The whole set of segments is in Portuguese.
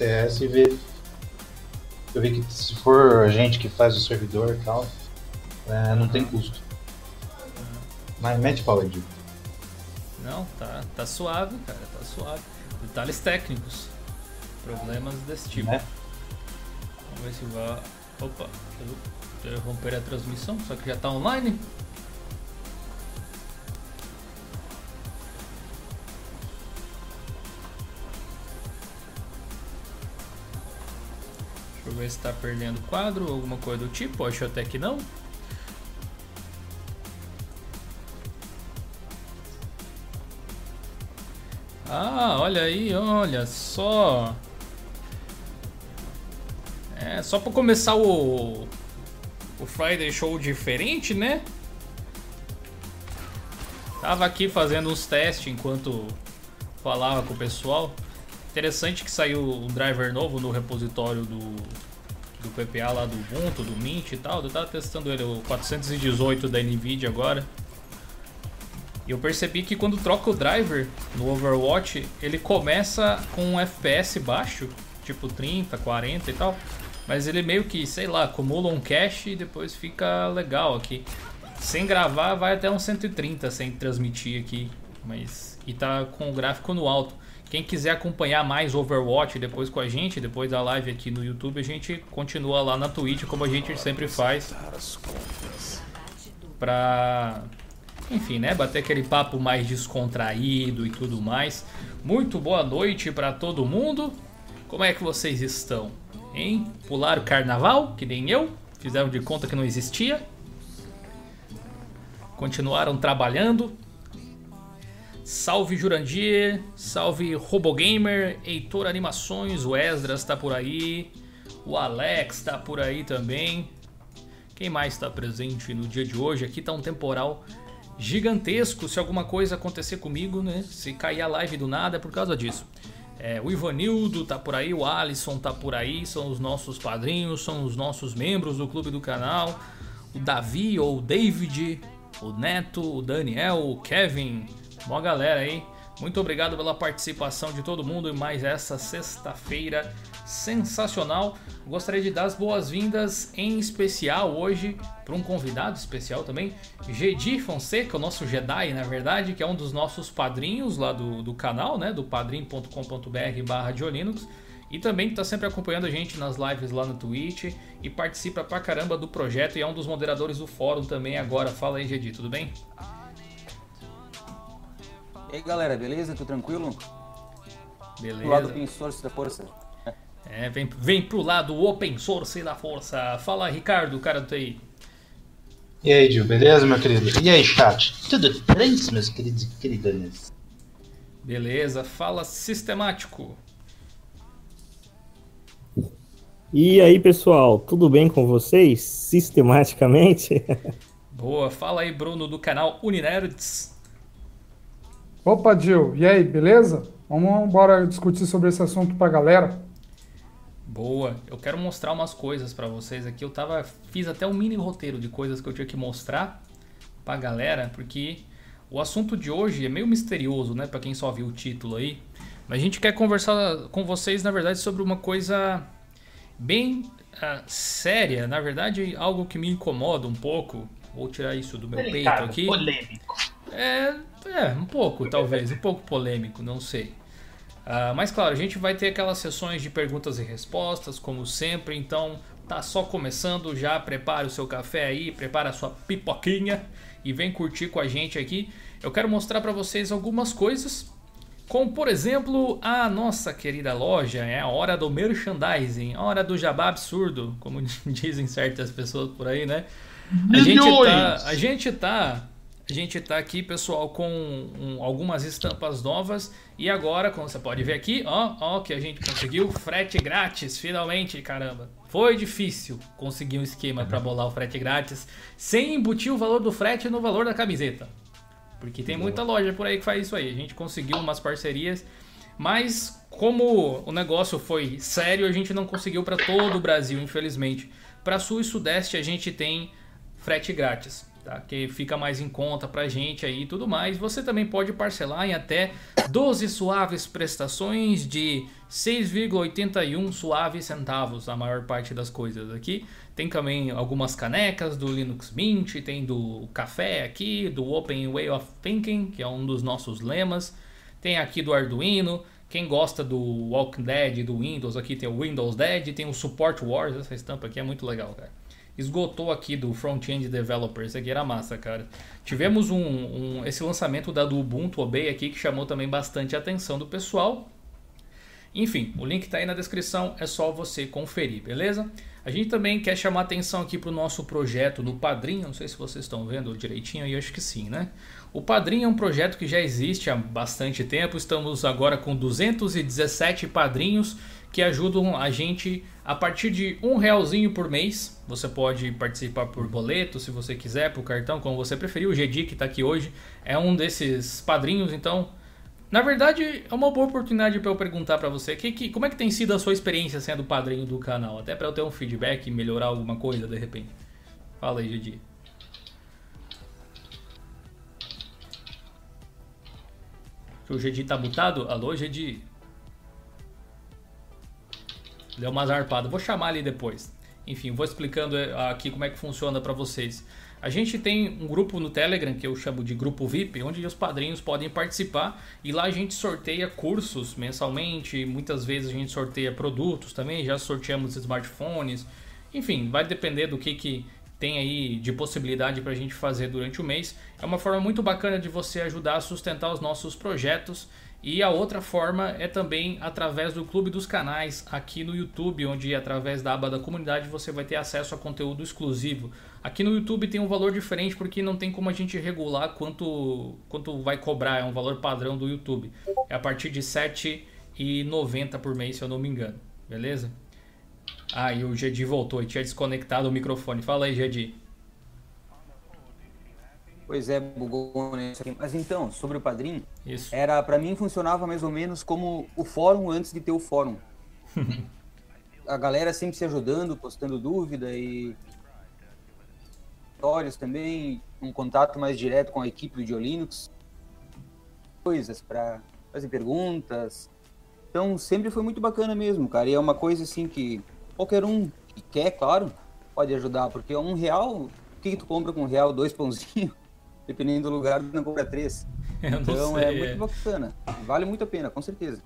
TS e ver. Eu vi que se for a gente que faz o servidor e tal, é, não tem custo. Mas mete pau, Edil. Não, tá, tá suave, cara, tá suave. Detalhes técnicos. Problemas desse tipo. Né? Vamos ver se vai. Opa, eu interromper a transmissão, só que já tá online. Deixa eu ver se tá perdendo quadro ou alguma coisa do tipo. Acho até que não. Ah, olha aí, olha só. É, só pra começar o, o Friday Show diferente, né? Tava aqui fazendo uns testes enquanto falava com o pessoal. Interessante que saiu um driver novo no repositório do, do PPA lá do Ubuntu, do Mint e tal. Eu tava testando ele, o 418 da NVIDIA agora. E eu percebi que quando troca o driver no Overwatch, ele começa com um FPS baixo, tipo 30, 40 e tal. Mas ele meio que, sei lá, acumula um cache e depois fica legal aqui. Sem gravar vai até uns 130 sem transmitir aqui. Mas. E tá com o gráfico no alto. Quem quiser acompanhar mais Overwatch depois com a gente, depois da live aqui no YouTube, a gente continua lá na Twitch como a gente sempre faz. Pra enfim, né, bater aquele papo mais descontraído e tudo mais. Muito boa noite para todo mundo. Como é que vocês estão? Hein? Pularam o carnaval, que nem eu? Fizeram de conta que não existia? Continuaram trabalhando? Salve Jurandir, salve Robogamer, Heitor Animações, o Esdras tá por aí, o Alex tá por aí também. Quem mais está presente no dia de hoje? Aqui tá um temporal gigantesco se alguma coisa acontecer comigo, né? Se cair a live do nada é por causa disso. É, o Ivanildo tá por aí, o Alisson tá por aí, são os nossos padrinhos, são os nossos membros do clube do canal. O Davi ou o David, o Neto, o Daniel, o Kevin, uma galera aí. Muito obrigado pela participação de todo mundo em mais essa sexta-feira sensacional. Gostaria de dar as boas-vindas em especial hoje para um convidado especial também, Gedi Fonseca, o nosso Jedi, na verdade, que é um dos nossos padrinhos lá do, do canal, né, do padrim.com.br barra Linux, e também está sempre acompanhando a gente nas lives lá no Twitch e participa pra caramba do projeto e é um dos moderadores do fórum também agora. Fala aí, Gedi, tudo bem? E aí galera, beleza? Tudo tranquilo? Beleza. Do lado open source da força. É, vem, vem pro lado open source da força. Fala, Ricardo, cara do TI. E aí, Gil, beleza, meu querido? E aí, chat? Tudo bem, meus queridos e queridas? Beleza, fala sistemático. E aí, pessoal, tudo bem com vocês? Sistematicamente? Boa, fala aí, Bruno, do canal Uninerds. Opa, Gil, e aí, beleza? Vamos embora discutir sobre esse assunto pra galera. Boa, eu quero mostrar umas coisas para vocês aqui. Eu tava fiz até um mini roteiro de coisas que eu tinha que mostrar pra galera, porque o assunto de hoje é meio misterioso, né, para quem só viu o título aí. Mas a gente quer conversar com vocês, na verdade, sobre uma coisa bem uh, séria, na verdade, algo que me incomoda um pouco. Vou tirar isso do meu Delicado, peito aqui. polêmico. É, é, um pouco, talvez, um pouco polêmico, não sei. Uh, mas claro, a gente vai ter aquelas sessões de perguntas e respostas, como sempre, então tá só começando, já prepare o seu café aí, prepara a sua pipoquinha e vem curtir com a gente aqui. Eu quero mostrar para vocês algumas coisas, como por exemplo a nossa querida loja, é a hora do merchandising, a hora do jabá absurdo, como dizem certas pessoas por aí, né? A gente tá, a gente tá a gente está aqui, pessoal, com um, algumas estampas novas e agora, como você pode ver aqui, ó, ó, que a gente conseguiu frete grátis, finalmente, caramba. Foi difícil conseguir um esquema para bolar o frete grátis sem embutir o valor do frete no valor da camiseta. Porque tem muita loja por aí que faz isso aí. A gente conseguiu umas parcerias, mas como o negócio foi sério, a gente não conseguiu para todo o Brasil, infelizmente. Para Sul e Sudeste a gente tem frete grátis. Tá? Que fica mais em conta pra gente aí e tudo mais. Você também pode parcelar em até 12 suaves prestações de 6,81 suaves centavos, a maior parte das coisas aqui. Tem também algumas canecas do Linux Mint, tem do café aqui, do Open Way of Thinking, que é um dos nossos lemas. Tem aqui do Arduino. Quem gosta do Walking Dead, do Windows, aqui tem o Windows Dead, tem o Support Wars, essa estampa aqui é muito legal, cara esgotou aqui do front-end developers. Aqui era massa, cara. Tivemos um, um, esse lançamento da do Ubuntu Obey aqui que chamou também bastante a atenção do pessoal. Enfim, o link está aí na descrição, é só você conferir, beleza? A gente também quer chamar atenção aqui para o nosso projeto do Padrinho, não sei se vocês estão vendo direitinho aí, acho que sim, né? O Padrinho é um projeto que já existe há bastante tempo, estamos agora com 217 padrinhos que ajudam a gente a partir de um realzinho por mês. Você pode participar por boleto, se você quiser, por cartão, como você preferir. O Gedi, que está aqui hoje, é um desses padrinhos. Então, na verdade, é uma boa oportunidade para eu perguntar para você que, que, como é que tem sido a sua experiência sendo padrinho do canal. Até para eu ter um feedback e melhorar alguma coisa de repente. Fala aí, Gedi. O Gedi tá mutado? Alô, Gedi? Deu uma zarpada. Vou chamar ali depois. Enfim, vou explicando eh, aqui como é que funciona para vocês. A gente tem um grupo no Telegram que eu chamo de grupo VIP, onde os padrinhos podem participar e lá a gente sorteia cursos mensalmente, muitas vezes a gente sorteia produtos também, já sorteamos smartphones. Enfim, vai depender do que, que tem aí de possibilidade para a gente fazer durante o mês. É uma forma muito bacana de você ajudar a sustentar os nossos projetos e a outra forma é também através do Clube dos Canais aqui no YouTube, onde através da aba da comunidade você vai ter acesso a conteúdo exclusivo. Aqui no YouTube tem um valor diferente porque não tem como a gente regular quanto, quanto vai cobrar, é um valor padrão do YouTube. É a partir de R$ 7,90 por mês, se eu não me engano. Beleza? Ah, e o Gedi voltou e tinha desconectado o microfone. Fala aí, Gedi. Pois é, bugou aqui. Mas então, sobre o padrinho, Isso. era para mim funcionava mais ou menos como o fórum antes de ter o fórum. a galera sempre se ajudando, postando dúvida e histórias também, um contato mais direto com a equipe do Linux, coisas para fazer perguntas. Então sempre foi muito bacana mesmo, cara. E é uma coisa assim que qualquer um que quer, claro, pode ajudar, porque um real, o que, que tu compra com um real, dois pãozinhos? dependendo do lugar, não compra três. então sei, é muito bacana. Vale muito a pena, com certeza.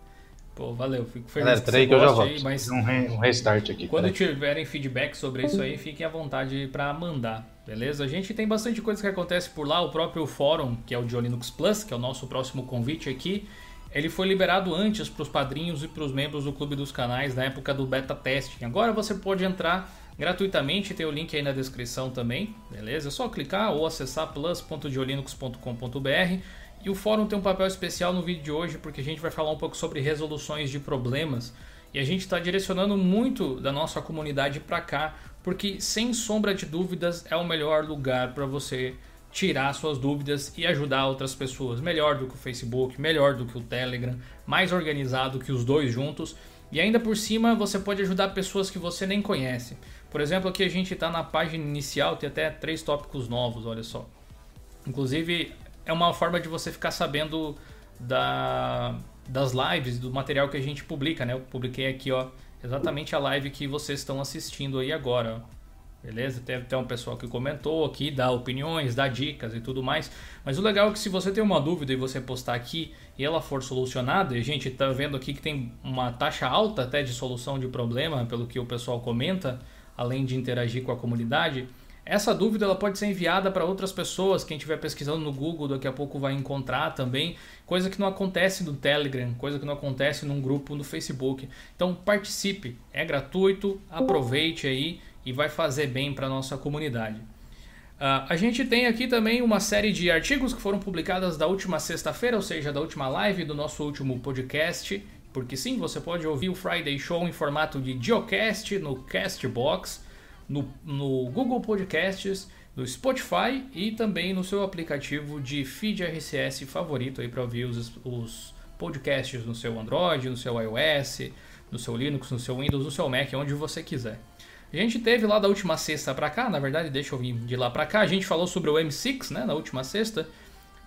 Pô, valeu, fico feliz Galera, que peraí você que eu já volto. aí, mas Um, re- um restart aqui. quando peraí. tiverem feedback sobre isso aí, fiquem à vontade para mandar, beleza? A gente tem bastante coisa que acontece por lá, o próprio fórum, que é o de Linux Plus, que é o nosso próximo convite aqui, ele foi liberado antes para os padrinhos e para os membros do Clube dos Canais na época do beta testing. Agora você pode entrar gratuitamente, tem o link aí na descrição também, beleza? É só clicar ou acessar plus.diolinux.com.br e o fórum tem um papel especial no vídeo de hoje porque a gente vai falar um pouco sobre resoluções de problemas e a gente está direcionando muito da nossa comunidade para cá porque sem sombra de dúvidas é o melhor lugar para você tirar suas dúvidas e ajudar outras pessoas. Melhor do que o Facebook, melhor do que o Telegram, mais organizado que os dois juntos. E ainda por cima você pode ajudar pessoas que você nem conhece. Por exemplo, aqui a gente está na página inicial, tem até três tópicos novos, olha só. Inclusive, é uma forma de você ficar sabendo da, das lives, do material que a gente publica, né? Eu publiquei aqui, ó, exatamente a live que vocês estão assistindo aí agora, ó. Beleza? Tem até um pessoal que comentou aqui, dá opiniões, dá dicas e tudo mais. Mas o legal é que se você tem uma dúvida e você postar aqui e ela for solucionada, e a gente tá vendo aqui que tem uma taxa alta até de solução de problema, pelo que o pessoal comenta, além de interagir com a comunidade, essa dúvida ela pode ser enviada para outras pessoas. Quem estiver pesquisando no Google daqui a pouco vai encontrar também. Coisa que não acontece no Telegram, coisa que não acontece num grupo no Facebook. Então participe, é gratuito, aproveite aí e vai fazer bem para nossa comunidade. Uh, a gente tem aqui também uma série de artigos que foram publicados da última sexta-feira, ou seja, da última live do nosso último podcast. Porque sim, você pode ouvir o Friday Show em formato de Geocast no Castbox, no, no Google Podcasts, no Spotify e também no seu aplicativo de feed RSS favorito aí para ouvir os, os podcasts no seu Android, no seu iOS, no seu Linux, no seu Windows, no seu Mac, onde você quiser. A gente teve lá da última sexta pra cá, na verdade, deixa eu vir de lá pra cá. A gente falou sobre o M6, né, na última sexta.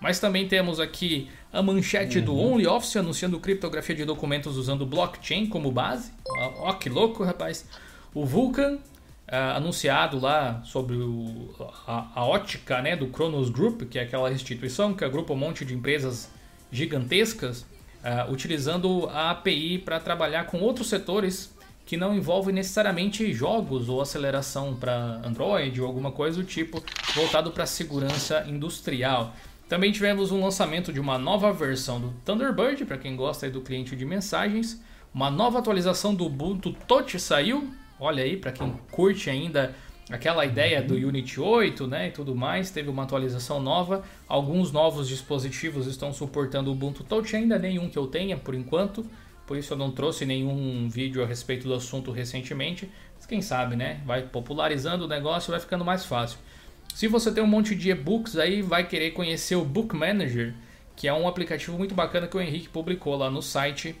Mas também temos aqui a manchete do OnlyOffice anunciando criptografia de documentos usando blockchain como base. Ó, ó que louco, rapaz. O Vulkan, ah, anunciado lá sobre o- a, a ótica né, do Kronos Group, que é aquela instituição que agrupa um monte de empresas gigantescas, ah, utilizando a API para trabalhar com outros setores que não envolvem necessariamente jogos ou aceleração para Android ou alguma coisa do tipo voltado para segurança industrial. Também tivemos um lançamento de uma nova versão do Thunderbird, para quem gosta do cliente de mensagens. Uma nova atualização do Ubuntu Touch saiu. Olha aí, para quem curte ainda aquela ideia do Unity 8 né, e tudo mais, teve uma atualização nova. Alguns novos dispositivos estão suportando o Ubuntu Touch, ainda nenhum que eu tenha por enquanto. Por isso eu não trouxe nenhum vídeo a respeito do assunto recentemente. Mas quem sabe, né? Vai popularizando o negócio e vai ficando mais fácil. Se você tem um monte de e-books aí, vai querer conhecer o Book Manager, que é um aplicativo muito bacana que o Henrique publicou lá no site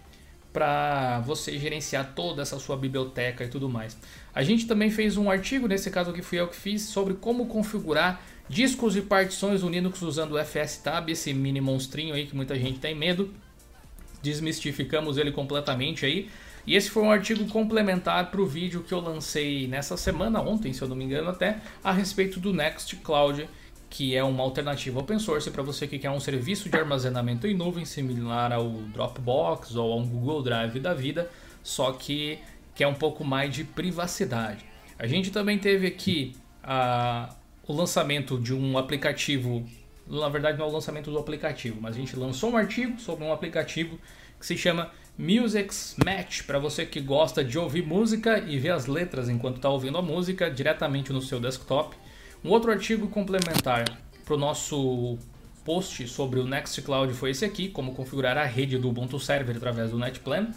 para você gerenciar toda essa sua biblioteca e tudo mais. A gente também fez um artigo, nesse caso que fui eu que fiz, sobre como configurar discos e partições do Linux usando o FSTab, esse mini monstrinho aí que muita gente tem medo. Desmistificamos ele completamente aí. E esse foi um artigo complementar para o vídeo que eu lancei nessa semana, ontem, se eu não me engano até, a respeito do Nextcloud, que é uma alternativa open source para você que quer um serviço de armazenamento em nuvem similar ao Dropbox ou a um Google Drive da vida, só que quer um pouco mais de privacidade. A gente também teve aqui a, o lançamento de um aplicativo, na verdade não é o lançamento do aplicativo, mas a gente lançou um artigo sobre um aplicativo que se chama Music's Match, para você que gosta de ouvir música e ver as letras enquanto está ouvindo a música diretamente no seu desktop. Um outro artigo complementar para o nosso post sobre o Nextcloud foi esse aqui, como configurar a rede do Ubuntu Server através do NetPlan.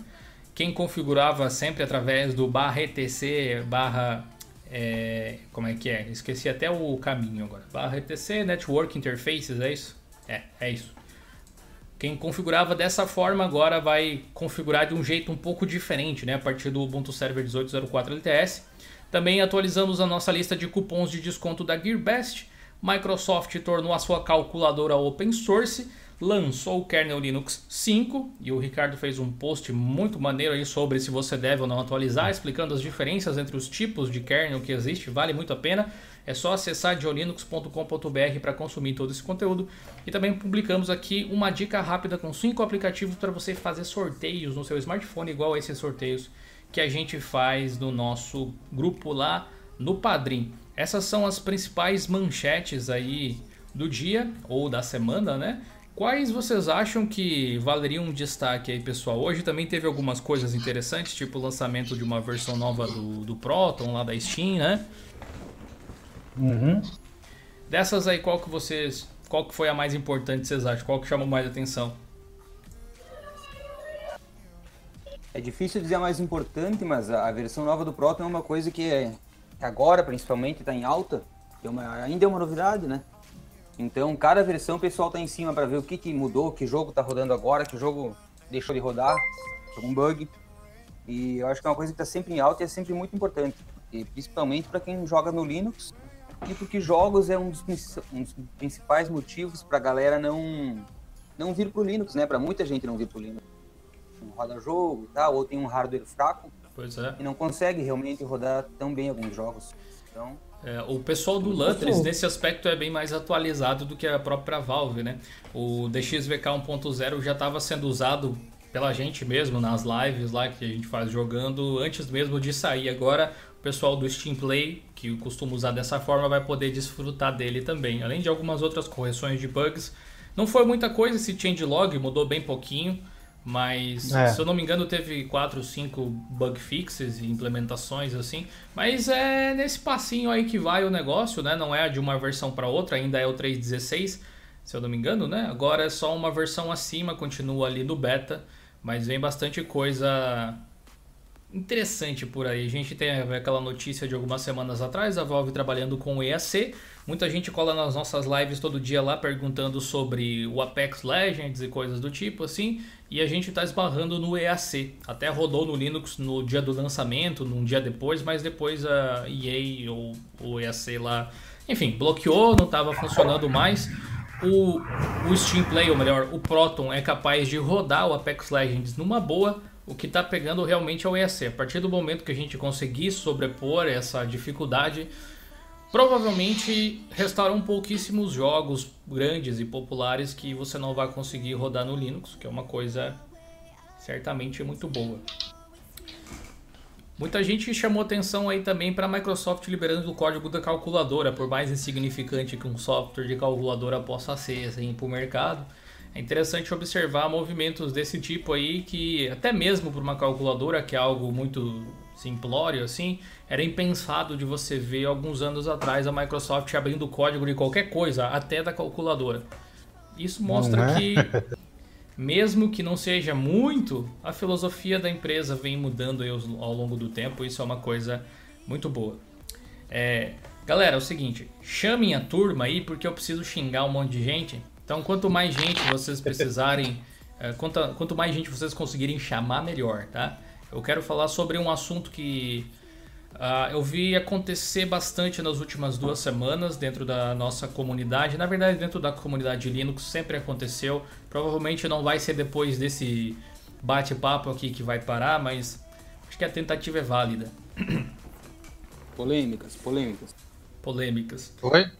Quem configurava sempre através do barra etc barra é, como é que é? Esqueci até o caminho agora. Barra etc Network Interfaces, é isso? É, é isso. Quem configurava dessa forma agora vai configurar de um jeito um pouco diferente, né? A partir do Ubuntu Server 1804 LTS. Também atualizamos a nossa lista de cupons de desconto da GearBest. Microsoft tornou a sua calculadora open source, lançou o kernel Linux 5 e o Ricardo fez um post muito maneiro aí sobre se você deve ou não atualizar, explicando as diferenças entre os tipos de kernel que existe, vale muito a pena. É só acessar diolinux.com.br para consumir todo esse conteúdo. E também publicamos aqui uma dica rápida com cinco aplicativos para você fazer sorteios no seu smartphone, igual a esses sorteios que a gente faz no nosso grupo lá no Padrim. Essas são as principais manchetes aí do dia ou da semana, né? Quais vocês acham que valeriam um destaque aí, pessoal? Hoje também teve algumas coisas interessantes, tipo o lançamento de uma versão nova do, do Proton lá da Steam, né? Uhum. Dessas aí, qual que vocês. Qual que foi a mais importante, vocês acham? Qual que chamou mais atenção? É difícil dizer a mais importante, mas a versão nova do Proton é uma coisa que é, que agora, principalmente, está em alta. É uma- ainda é uma novidade, né? Então, cada versão o pessoal tá em cima para ver o que, que mudou, que jogo tá rodando agora, que jogo deixou de rodar, algum bug. E eu acho que é uma coisa que tá sempre em alta e é sempre muito importante. E principalmente para quem joga no Linux e porque jogos é um dos, um dos principais motivos para a galera não, não vir pro Linux, né? Para muita gente não vir pro Linux. Não roda jogo e tal, ou tem um hardware fraco Pois é. e não consegue realmente rodar tão bem alguns jogos. Então, É, o pessoal do Lutris, nesse aspecto, é bem mais atualizado do que a própria Valve, né? O DXVK 1.0 já estava sendo usado pela gente mesmo nas lives lá que a gente faz jogando antes mesmo de sair. Agora, o pessoal do Steam Play, que costuma usar dessa forma, vai poder desfrutar dele também. Além de algumas outras correções de bugs. Não foi muita coisa esse changelog, mudou bem pouquinho. Mas, É. se eu não me engano, teve 4, 5 bug fixes e implementações assim. Mas é nesse passinho aí que vai o negócio, né? Não é de uma versão para outra, ainda é o 3.16, se eu não me engano, né? Agora é só uma versão acima, continua ali no beta. Mas vem bastante coisa interessante por aí. A gente tem aquela notícia de algumas semanas atrás, a Valve trabalhando com o EAC. Muita gente cola nas nossas lives todo dia lá perguntando sobre o Apex Legends e coisas do tipo assim. e a gente está esbarrando no EAC. Até rodou no Linux no dia do lançamento, num dia depois, mas depois a EA ou o EAC lá, enfim, bloqueou, não estava funcionando mais. O, o Steam Play, ou melhor, o Proton é capaz de rodar o Apex Legends numa boa. O que está pegando realmente é o EAC. A partir do momento que a gente conseguir sobrepor essa dificuldade, Provavelmente restarão pouquíssimos jogos grandes e populares que você não vai conseguir rodar no Linux, que é uma coisa certamente muito boa. Muita gente chamou atenção aí também para a Microsoft liberando o código da calculadora, por mais insignificante que um software de calculadora possa ser assim, para o mercado. É interessante observar movimentos desse tipo aí que até mesmo para uma calculadora, que é algo muito simplório assim, era impensado de você ver alguns anos atrás a Microsoft abrindo código de qualquer coisa, até da calculadora. Isso mostra é? que, mesmo que não seja muito, a filosofia da empresa vem mudando ao longo do tempo. Isso é uma coisa muito boa. É, galera, é o seguinte: chamem a turma aí, porque eu preciso xingar um monte de gente. Então, quanto mais gente vocês precisarem, é, quanto, quanto mais gente vocês conseguirem chamar, melhor, tá? Eu quero falar sobre um assunto que Uh, eu vi acontecer bastante nas últimas duas semanas dentro da nossa comunidade. Na verdade, dentro da comunidade Linux sempre aconteceu. Provavelmente não vai ser depois desse bate-papo aqui que vai parar, mas acho que a tentativa é válida. Polêmicas, polêmicas. Polêmicas. Oi?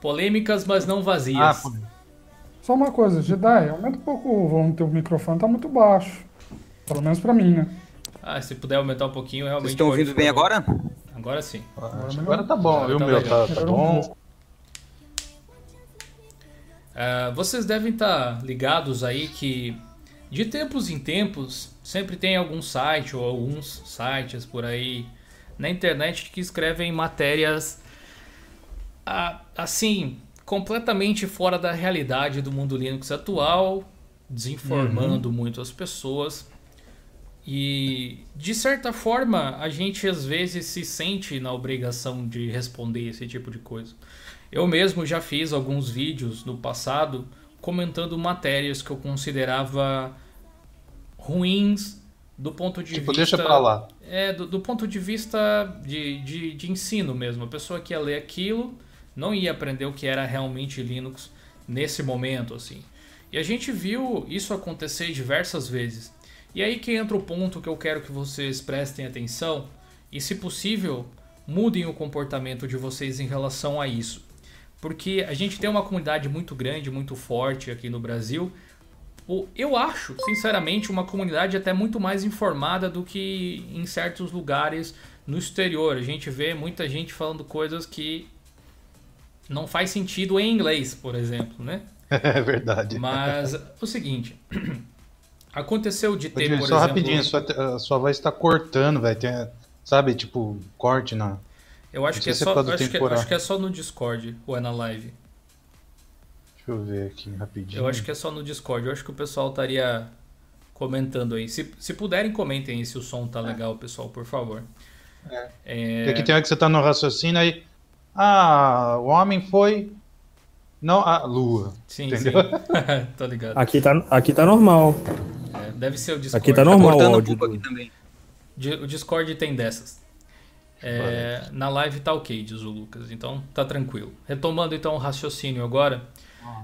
Polêmicas, mas não vazias. Ah, Só uma coisa, Jedi, aumenta um pouco o volume do teu microfone, tá muito baixo. Pelo menos pra mim, né? Ah, se puder aumentar um pouquinho, realmente. Vocês estão ouvindo bem agora? Agora sim. Agora, agora tá bom, viu, tá meu? Tá, tá bom. Uh, vocês devem estar tá ligados aí que de tempos em tempos sempre tem algum site ou alguns sites por aí na internet que escrevem matérias uh, assim completamente fora da realidade do mundo Linux atual, desinformando uhum. muito as pessoas e de certa forma, a gente às vezes se sente na obrigação de responder esse tipo de coisa. Eu mesmo já fiz alguns vídeos no passado comentando matérias que eu considerava ruins do ponto de tipo, vista. Deixa pra lá. É, do, do ponto de vista de, de, de, ensino mesmo. A pessoa que ia ler aquilo não ia aprender o que era realmente Linux nesse momento, assim. E a gente viu isso acontecer diversas vezes. E aí que entra o ponto que eu quero que vocês prestem atenção e, se possível, mudem o comportamento de vocês em relação a isso. Porque a gente tem uma comunidade muito grande, muito forte aqui no Brasil. Eu acho, sinceramente, uma comunidade até muito mais informada do que em certos lugares no exterior. A gente vê muita gente falando coisas que não faz sentido em inglês, por exemplo, né? É verdade. Mas o seguinte, Aconteceu de ter, por só exemplo... rapidinho, sua, sua voz está cortando, velho. Sabe, tipo, corte na... Eu acho, que é, só, acho, que, acho que é só no Discord ou é na live. Deixa eu ver aqui rapidinho. Eu acho que é só no Discord. Eu acho que o pessoal estaria comentando aí. Se, se puderem, comentem aí se o som tá é. legal, pessoal, por favor. É. é... Aqui tem hora que você tá no raciocínio aí. Ah, o homem foi não a lua. Sim, entendeu? sim. Tô ligado. Aqui tá, aqui tá normal. Deve ser o Discord. Aqui tá normal tá o áudio. Um aqui também. O Discord tem dessas. É, na live tá ok, diz o Lucas, então tá tranquilo. Retomando então o raciocínio agora.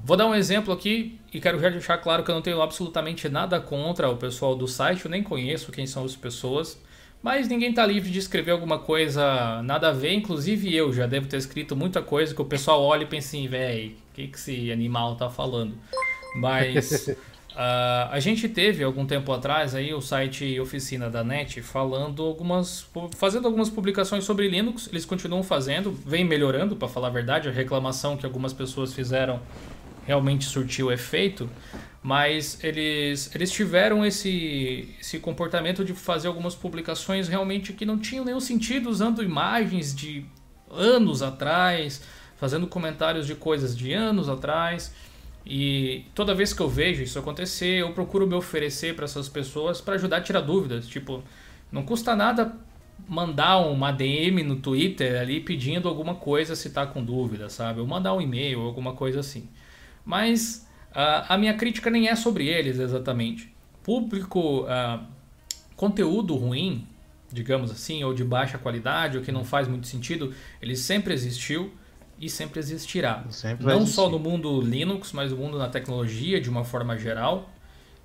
Vou dar um exemplo aqui e quero já deixar claro que eu não tenho absolutamente nada contra o pessoal do site, eu nem conheço quem são as pessoas, mas ninguém tá livre de escrever alguma coisa nada a ver, inclusive eu já devo ter escrito muita coisa que o pessoal olha e pensa assim, véi, o que, que esse animal tá falando? Mas Uh, a gente teve algum tempo atrás aí o site Oficina da NET falando algumas, fazendo algumas publicações sobre Linux. Eles continuam fazendo, vem melhorando, para falar a verdade. A reclamação que algumas pessoas fizeram realmente surtiu efeito, mas eles, eles tiveram esse, esse comportamento de fazer algumas publicações realmente que não tinham nenhum sentido, usando imagens de anos atrás, fazendo comentários de coisas de anos atrás. E toda vez que eu vejo isso acontecer, eu procuro me oferecer para essas pessoas para ajudar a tirar dúvidas. Tipo, não custa nada mandar uma DM no Twitter ali pedindo alguma coisa se tá com dúvida, sabe? Ou mandar um e-mail, alguma coisa assim. Mas a, a minha crítica nem é sobre eles exatamente. público, uh, conteúdo ruim, digamos assim, ou de baixa qualidade, ou que não faz muito sentido, ele sempre existiu e sempre existirá. Sempre não existir. só no mundo Linux, mas no mundo na tecnologia de uma forma geral.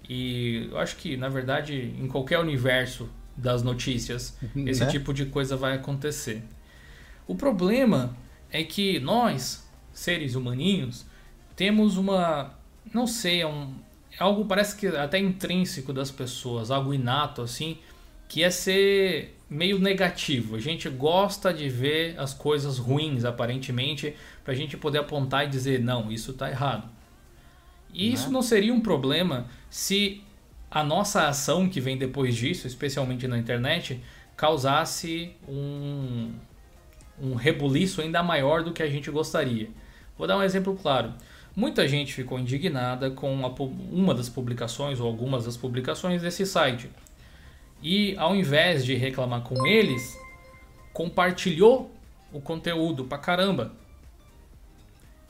E eu acho que, na verdade, em qualquer universo das notícias, esse Né? tipo de coisa vai acontecer. O problema é que nós, seres humaninhos, temos uma. Não sei, é um, é algo parece que até intrínseco das pessoas, algo inato assim, que é ser meio negativo. A gente gosta de ver as coisas ruins, aparentemente, pra gente poder apontar e dizer: não, isso tá errado. E isso não seria um problema se a nossa ação que vem depois disso, especialmente na internet, causasse um, um rebuliço ainda maior do que a gente gostaria. Vou dar um exemplo claro. Muita gente ficou indignada com a uma das publicações ou algumas das publicações desse site. E ao invés de reclamar com eles, compartilhou o conteúdo pra caramba.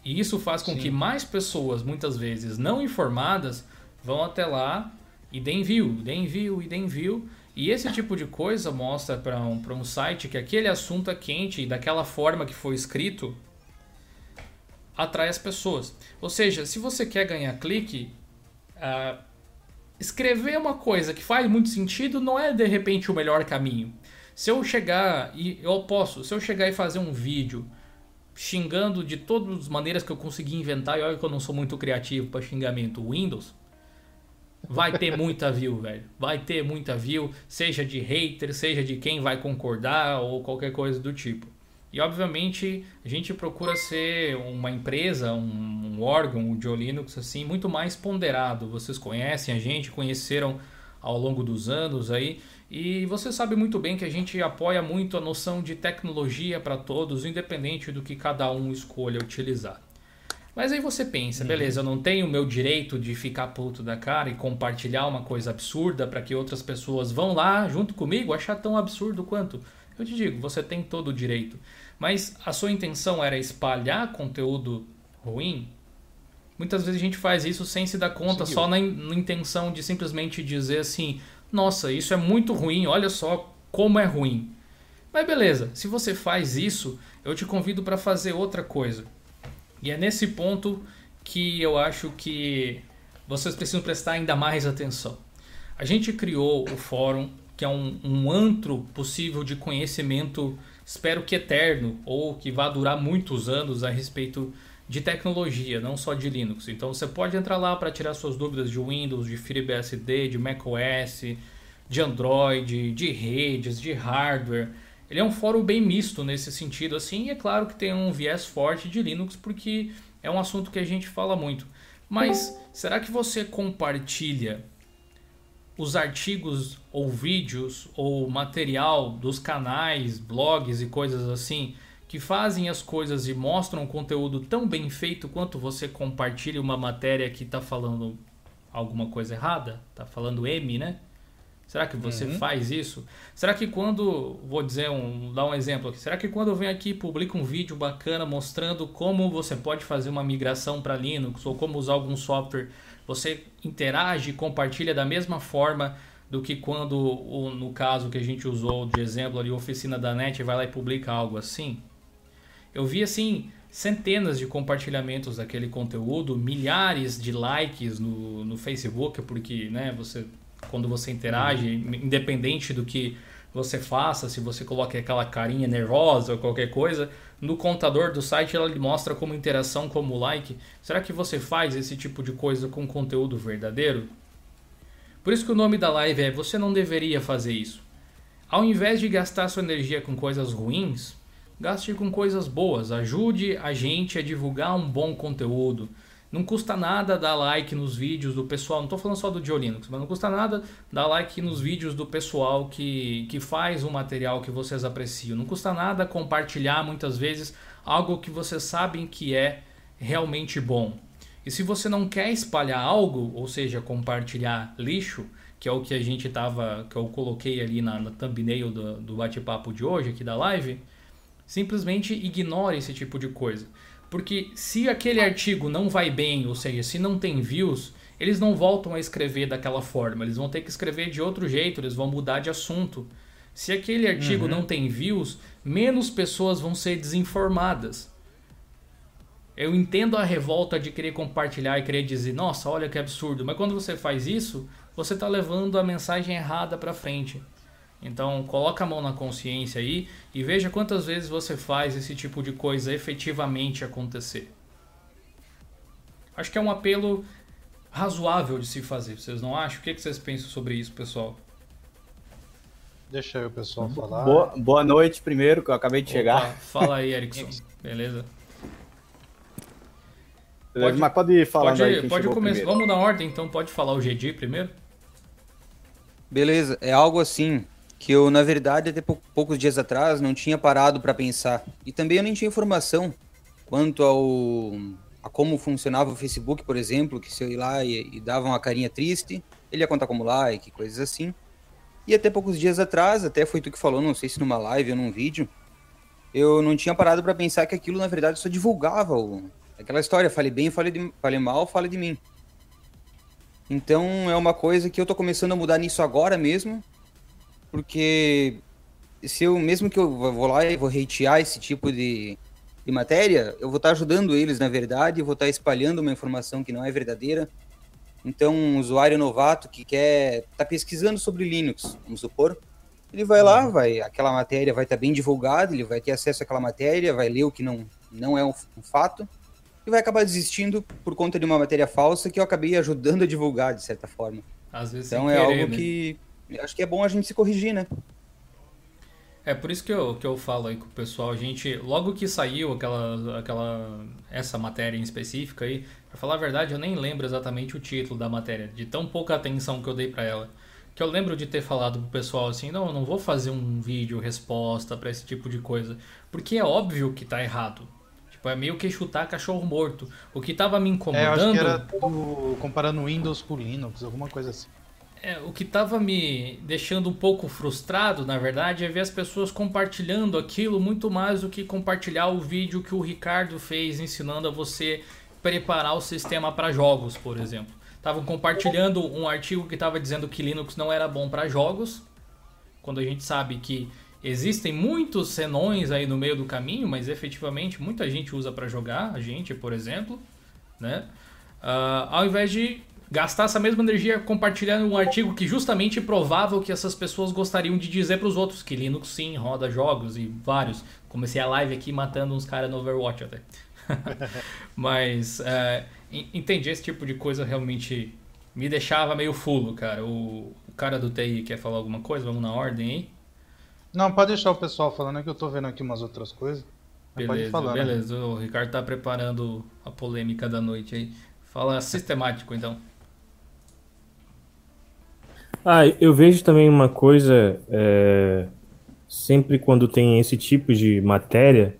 E isso faz com Sim. que mais pessoas, muitas vezes não informadas, vão até lá e deem view, deem view e deem view. E esse tipo de coisa mostra para um, pra um site que aquele assunto é quente e daquela forma que foi escrito atrai as pessoas. Ou seja, se você quer ganhar clique, ah, escrever uma coisa que faz muito sentido não é de repente o melhor caminho. Se eu chegar e eu posso, se eu chegar e fazer um vídeo xingando de todas as maneiras que eu consegui inventar, e olha que eu não sou muito criativo para xingamento, Windows, vai ter muita view, velho. Vai ter muita view, seja de hater, seja de quem vai concordar ou qualquer coisa do tipo. E obviamente a gente procura ser uma empresa, um, um órgão, Joe Linux, assim, muito mais ponderado. Vocês conhecem a gente, conheceram ao longo dos anos aí. E você sabe muito bem que a gente apoia muito a noção de tecnologia para todos, independente do que cada um escolha utilizar. Mas aí você pensa, beleza, eu não tenho o meu direito de ficar puto da cara e compartilhar uma coisa absurda para que outras pessoas vão lá junto comigo achar tão absurdo quanto. Eu te digo, você tem todo o direito. Mas a sua intenção era espalhar conteúdo ruim? Muitas vezes a gente faz isso sem se dar conta, só na, in- na intenção de simplesmente dizer assim: nossa, isso é muito ruim, olha só como é ruim. Mas beleza, se você faz isso, eu te convido para fazer outra coisa. E é nesse ponto que eu acho que vocês precisam prestar ainda mais atenção. A gente criou o fórum, que é um, um antro possível de conhecimento, espero que eterno, ou que vá durar muitos anos a respeito de tecnologia, não só de Linux. Então você pode entrar lá para tirar suas dúvidas de Windows, de FreeBSD, de macOS, de Android, de redes, de hardware. Ele é um fórum bem misto nesse sentido, assim, e é claro que tem um viés forte de Linux, porque é um assunto que a gente fala muito. Mas será que você compartilha os artigos ou vídeos ou material dos canais, blogs e coisas assim que fazem as coisas e mostram um conteúdo tão bem feito quanto você compartilha uma matéria que está falando alguma coisa errada? Tá falando M, né? Será que você faz isso? Será que quando, vou dizer um, dar um exemplo aqui, será que quando eu venho aqui e publico um vídeo bacana mostrando como você pode fazer uma migração para Linux ou como usar algum software, você interage e compartilha da mesma forma do que quando, no caso que a gente usou de exemplo ali, oficina da net, vai lá e publica algo assim? Eu vi assim centenas de compartilhamentos daquele conteúdo, milhares de likes no, no Facebook, porque né, você quando você interage, independente do que você faça, se você coloca aquela carinha nervosa ou qualquer coisa, no contador do site ela lhe mostra como interação, como like. Será que você faz esse tipo de coisa com conteúdo verdadeiro? Por isso que o nome da live é Você não deveria fazer isso. Ao invés de gastar sua energia com coisas ruins, gaste com coisas boas. Ajude a gente a divulgar um bom conteúdo. Não custa nada dar like nos vídeos do pessoal. Não estou falando só do Joe mas não custa nada dar like nos vídeos do pessoal que, que faz o material que vocês apreciam. Não custa nada compartilhar muitas vezes algo que vocês sabem que é realmente bom. E se você não quer espalhar algo, ou seja, compartilhar lixo, que é o que a gente tava, que eu coloquei ali na, na thumbnail do, do bate-papo de hoje aqui da live, simplesmente ignore esse tipo de coisa. Porque se aquele artigo não vai bem, ou seja, se não tem views, eles não voltam a escrever daquela forma, eles vão ter que escrever de outro jeito, eles vão mudar de assunto. Se aquele artigo uhum. não tem views, menos pessoas vão ser desinformadas. Eu entendo a revolta de querer compartilhar e querer dizer, nossa, olha que absurdo, mas quando você faz isso, você está levando a mensagem errada para frente. Então, coloca a mão na consciência aí e veja quantas vezes você faz esse tipo de coisa efetivamente acontecer. Acho que é um apelo razoável de se fazer, vocês não acham? O que vocês pensam sobre isso, pessoal? Deixa aí o pessoal falar. Boa, boa noite primeiro, que eu acabei de Opa, chegar. Fala aí, Erickson. Beleza? Pode, mas pode falar pode, aí pode começar. Vamos na ordem, então pode falar o GD primeiro? Beleza, é algo assim que eu, na verdade, até poucos dias atrás não tinha parado para pensar. E também eu nem tinha informação quanto ao a como funcionava o Facebook, por exemplo, que se eu ir lá e, e dava uma carinha triste, ele ia contar como like, coisas assim. E até poucos dias atrás, até foi tu que falou, não sei se numa live ou num vídeo, eu não tinha parado para pensar que aquilo na verdade só divulgava o, aquela história, fale bem, fale, de, fale mal, fale de mim. Então é uma coisa que eu tô começando a mudar nisso agora mesmo, porque se eu mesmo que eu vou lá e vou hatear esse tipo de, de matéria, eu vou estar ajudando eles, na verdade, vou estar espalhando uma informação que não é verdadeira. Então, um usuário novato que quer tá pesquisando sobre Linux, vamos supor, ele vai lá, vai aquela matéria vai estar tá bem divulgada, ele vai ter acesso àquela matéria, vai ler o que não não é um, um fato e vai acabar desistindo por conta de uma matéria falsa que eu acabei ajudando a divulgar de certa forma. Às vezes então é querer, algo né? que acho que é bom a gente se corrigir, né? É por isso que eu, que eu falo aí com o pessoal, a gente, logo que saiu aquela, aquela essa matéria em específica aí, pra falar a verdade, eu nem lembro exatamente o título da matéria, de tão pouca atenção que eu dei para ela. Que eu lembro de ter falado pro pessoal assim, não, eu não vou fazer um vídeo resposta para esse tipo de coisa, porque é óbvio que tá errado. Tipo, é meio que chutar cachorro morto. O que tava me incomodando. É, eu acho que era do, comparando Windows com Linux, alguma coisa assim. É, o que estava me deixando um pouco frustrado, na verdade, é ver as pessoas compartilhando aquilo muito mais do que compartilhar o vídeo que o Ricardo fez ensinando a você preparar o sistema para jogos, por exemplo. Estavam compartilhando um artigo que estava dizendo que Linux não era bom para jogos, quando a gente sabe que existem muitos senões aí no meio do caminho, mas efetivamente muita gente usa para jogar, a gente, por exemplo, né? Uh, ao invés de gastar essa mesma energia compartilhando um artigo que justamente provava o que essas pessoas gostariam de dizer para os outros, que Linux sim roda jogos e vários. Comecei a live aqui matando uns caras no Overwatch até. Mas é, entendi esse tipo de coisa realmente me deixava meio fulo, cara. O, o, cara do TI quer falar alguma coisa? Vamos na ordem aí? Não, pode deixar o pessoal falando que eu tô vendo aqui umas outras coisas. Beleza, falar, né? beleza. Né? O Ricardo tá preparando a polêmica da noite aí. Fala sistemático então. Ah, eu vejo também uma coisa, é, sempre quando tem esse tipo de matéria,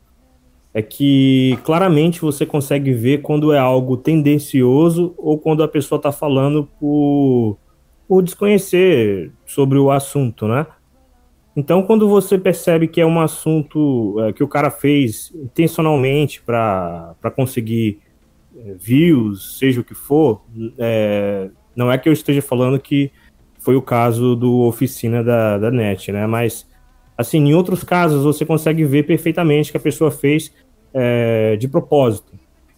é que claramente você consegue ver quando é algo tendencioso ou quando a pessoa está falando por, por desconhecer sobre o assunto, né? Então, quando você percebe que é um assunto é, que o cara fez intencionalmente para conseguir é, views, seja o que for, é, não é que eu esteja falando que foi o caso do Oficina da, da NET, né? Mas, assim, em outros casos você consegue ver perfeitamente que a pessoa fez é, de propósito.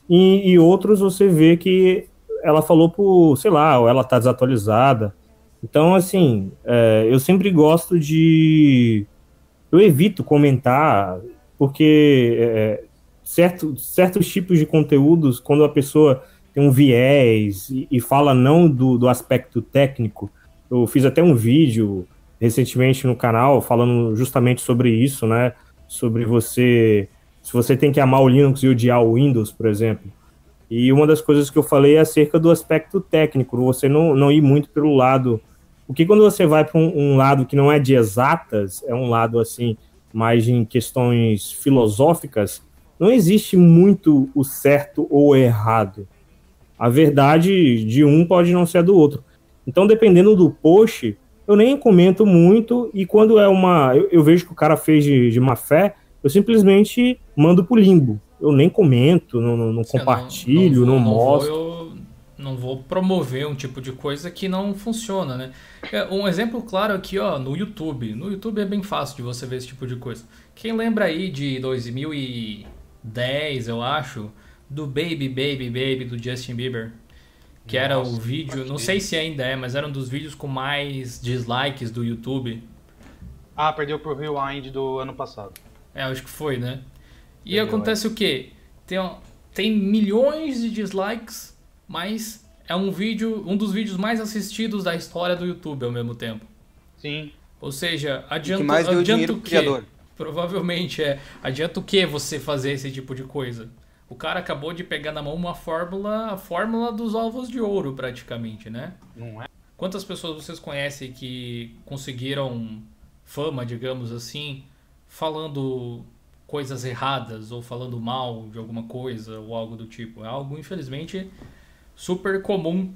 E, e, outros você vê que ela falou por, sei lá, ou ela tá desatualizada. Então, assim, é, eu sempre gosto de. Eu evito comentar, porque é, certo, certos tipos de conteúdos, quando a pessoa tem um viés e, e fala não do, do aspecto técnico, eu fiz até um vídeo recentemente no canal falando justamente sobre isso, né? Sobre você. Se você tem que amar o Linux e odiar o Windows, por exemplo. E uma das coisas que eu falei é acerca do aspecto técnico, você não, não ir muito pelo lado. Porque quando você vai para um, um, lado que não é de exatas, é um lado assim, mais em questões filosóficas, não existe muito o certo ou o errado. A verdade de um pode não ser a do outro. Então, dependendo do post, eu nem comento muito, e quando é uma. Eu, eu vejo que o cara fez de, de má fé, eu simplesmente mando pro limbo. Eu nem comento, não, não, não compartilho, não, não, não mostro. Vou, eu não vou promover um tipo de coisa que não funciona, né? É, Um exemplo claro aqui, ó, no YouTube. No YouTube é bem fácil de você ver esse tipo de coisa. Quem lembra aí de 2010, eu acho, do Baby Baby Baby do Justin Bieber? Que era o Nossa, vídeo, não sei se ainda é, mas era um dos vídeos com mais dislikes do YouTube. Ah, perdeu pro Rewind do ano passado. É, acho que foi, né? E Entendeu, acontece o quê? Tem, tem milhões de dislikes, mas é um vídeo, um dos vídeos mais assistidos da história do YouTube ao mesmo tempo. Sim. Ou seja, adianta, que mais deu adianta o criador. Provavelmente é. Adianta o que você fazer esse tipo de coisa? O cara acabou de pegar na mão uma fórmula, a fórmula dos ovos de ouro, praticamente, né? Não é? Quantas pessoas vocês conhecem que conseguiram fama, digamos assim, falando coisas erradas ou falando mal de alguma coisa ou algo do tipo? É algo, infelizmente, super comum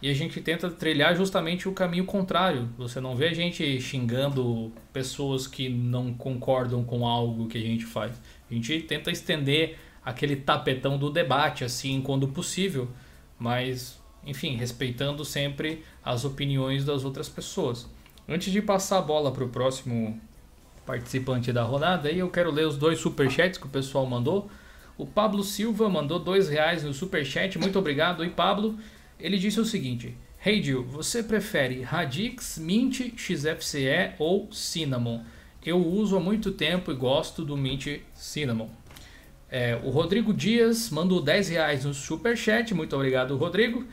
e a gente tenta trilhar justamente o caminho contrário. Você não vê a gente xingando pessoas que não concordam com algo que a gente faz. A gente tenta estender aquele tapetão do debate, assim, quando possível, mas, enfim, respeitando sempre as opiniões das outras pessoas. Antes de passar a bola para o próximo participante da rodada, aí eu quero ler os dois superchats que o pessoal mandou. O Pablo Silva mandou dois reais no superchat, muito obrigado. E Pablo, ele disse o seguinte: Hey Jill, você prefere Radix, Mint, XFCE ou Cinnamon? Eu uso há muito tempo e gosto do Mint Cinnamon. É, o Rodrigo Dias mandou 10 reais no superchat, muito obrigado, Rodrigo.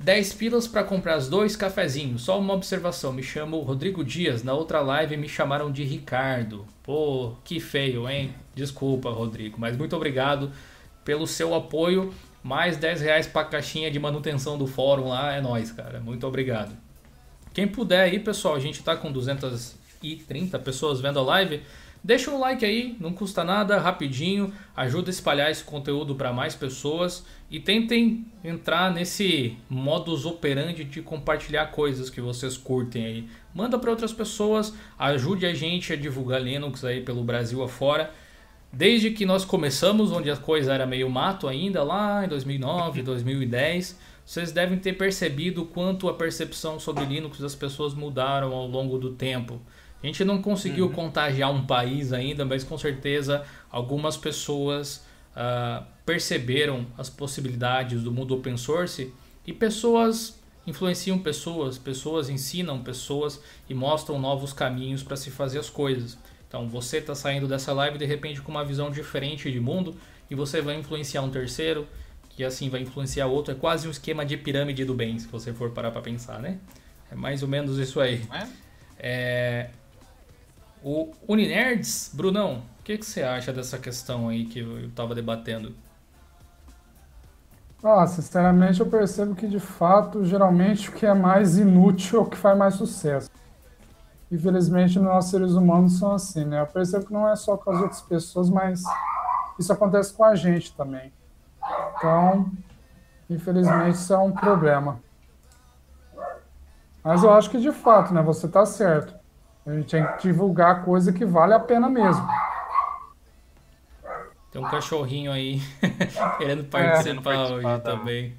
10 pilas para comprar os dois cafezinhos. Só uma observação, me chamo Rodrigo Dias. Na outra live me chamaram de Ricardo. Pô, que feio, hein? Desculpa, Rodrigo, mas muito obrigado pelo seu apoio. Mais 10 reais para caixinha de manutenção do fórum lá, é nóis, cara. Muito obrigado. Quem puder aí, pessoal, a gente tá com 230 pessoas vendo a live. Deixa um like aí, não custa nada, rapidinho, ajuda a espalhar esse conteúdo para mais pessoas e tentem entrar nesse modus operandi de compartilhar coisas que vocês curtem aí. Manda para outras pessoas, ajude a gente a divulgar Linux aí pelo Brasil afora. Desde que nós começamos, onde a coisa era meio mato ainda, lá em 2009, 2010, vocês devem ter percebido o quanto a percepção sobre Linux das pessoas mudaram ao longo do tempo. A gente não conseguiu contagiar um país ainda, mas com certeza algumas pessoas ah, perceberam as possibilidades do mundo open source e pessoas influenciam pessoas, pessoas ensinam pessoas e mostram novos caminhos para se fazer as coisas. Então você está saindo dessa live de repente com uma visão diferente de mundo e você vai influenciar um terceiro, que assim vai influenciar outro. É quase um esquema de pirâmide do bem, se você for parar para pensar, né? É mais ou menos isso aí. Não é? É, o Uninerds, Brunão, o que, que você acha dessa questão aí que eu estava debatendo? Ah, sinceramente, eu percebo que de fato, geralmente o que é mais inútil é o que faz mais sucesso. Infelizmente, nós seres humanos são assim, né? Eu percebo que não é só com as outras pessoas, mas isso acontece com a gente também. Então, infelizmente, isso é um problema. Mas eu acho que de fato, né? Você tá certo. A gente tem que divulgar coisa que vale a pena mesmo. Tem um cachorrinho aí querendo participar participar hoje também.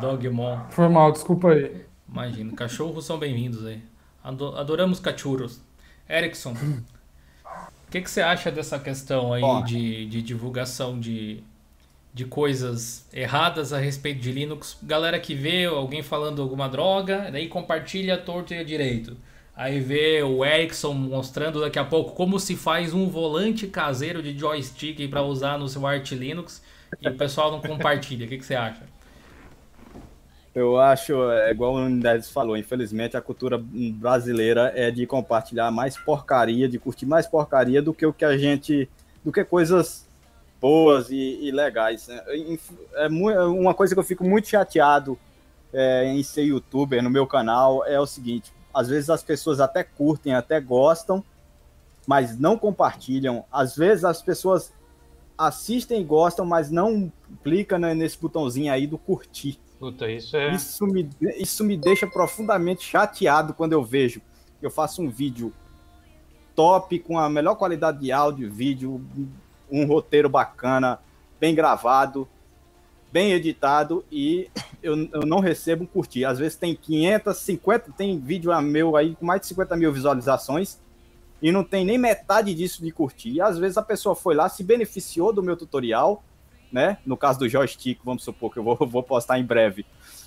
Dogmon. Foi mal, desculpa aí. Imagina, cachorros são bem-vindos aí. Ado- Adoramos cachorros. Erickson, o que, que você acha dessa questão aí de, de divulgação de, de coisas erradas a respeito de Linux? Galera que vê alguém falando alguma droga, daí compartilha torto e a direito. Aí vê o Erickson mostrando daqui a pouco como se faz um volante caseiro de joystick para usar no seu Arch Linux e o pessoal não compartilha. O que, que você acha? Eu acho, é igual o Unidades falou, infelizmente a cultura brasileira é de compartilhar mais porcaria, de curtir mais porcaria do que o que a gente, do que coisas boas e, e legais. É, inf- é é uma coisa que eu fico muito chateado é, em ser youtuber no meu canal é o seguinte, às vezes as pessoas até curtem, até gostam, mas não compartilham. Às vezes as pessoas assistem e gostam, mas não clicam nesse botãozinho aí do curtir. Puta, isso é. Isso me, isso me deixa profundamente chateado quando eu vejo que eu faço um vídeo top, com a melhor qualidade de áudio, vídeo, um roteiro bacana, bem gravado. Bem editado e eu, eu não recebo curtir. Às vezes tem 500, 50, tem vídeo meu aí com mais de 50 mil visualizações e não tem nem metade disso de curtir. E às vezes a pessoa foi lá, se beneficiou do meu tutorial, né? No caso do joystick, vamos supor que eu vou, vou postar em breve.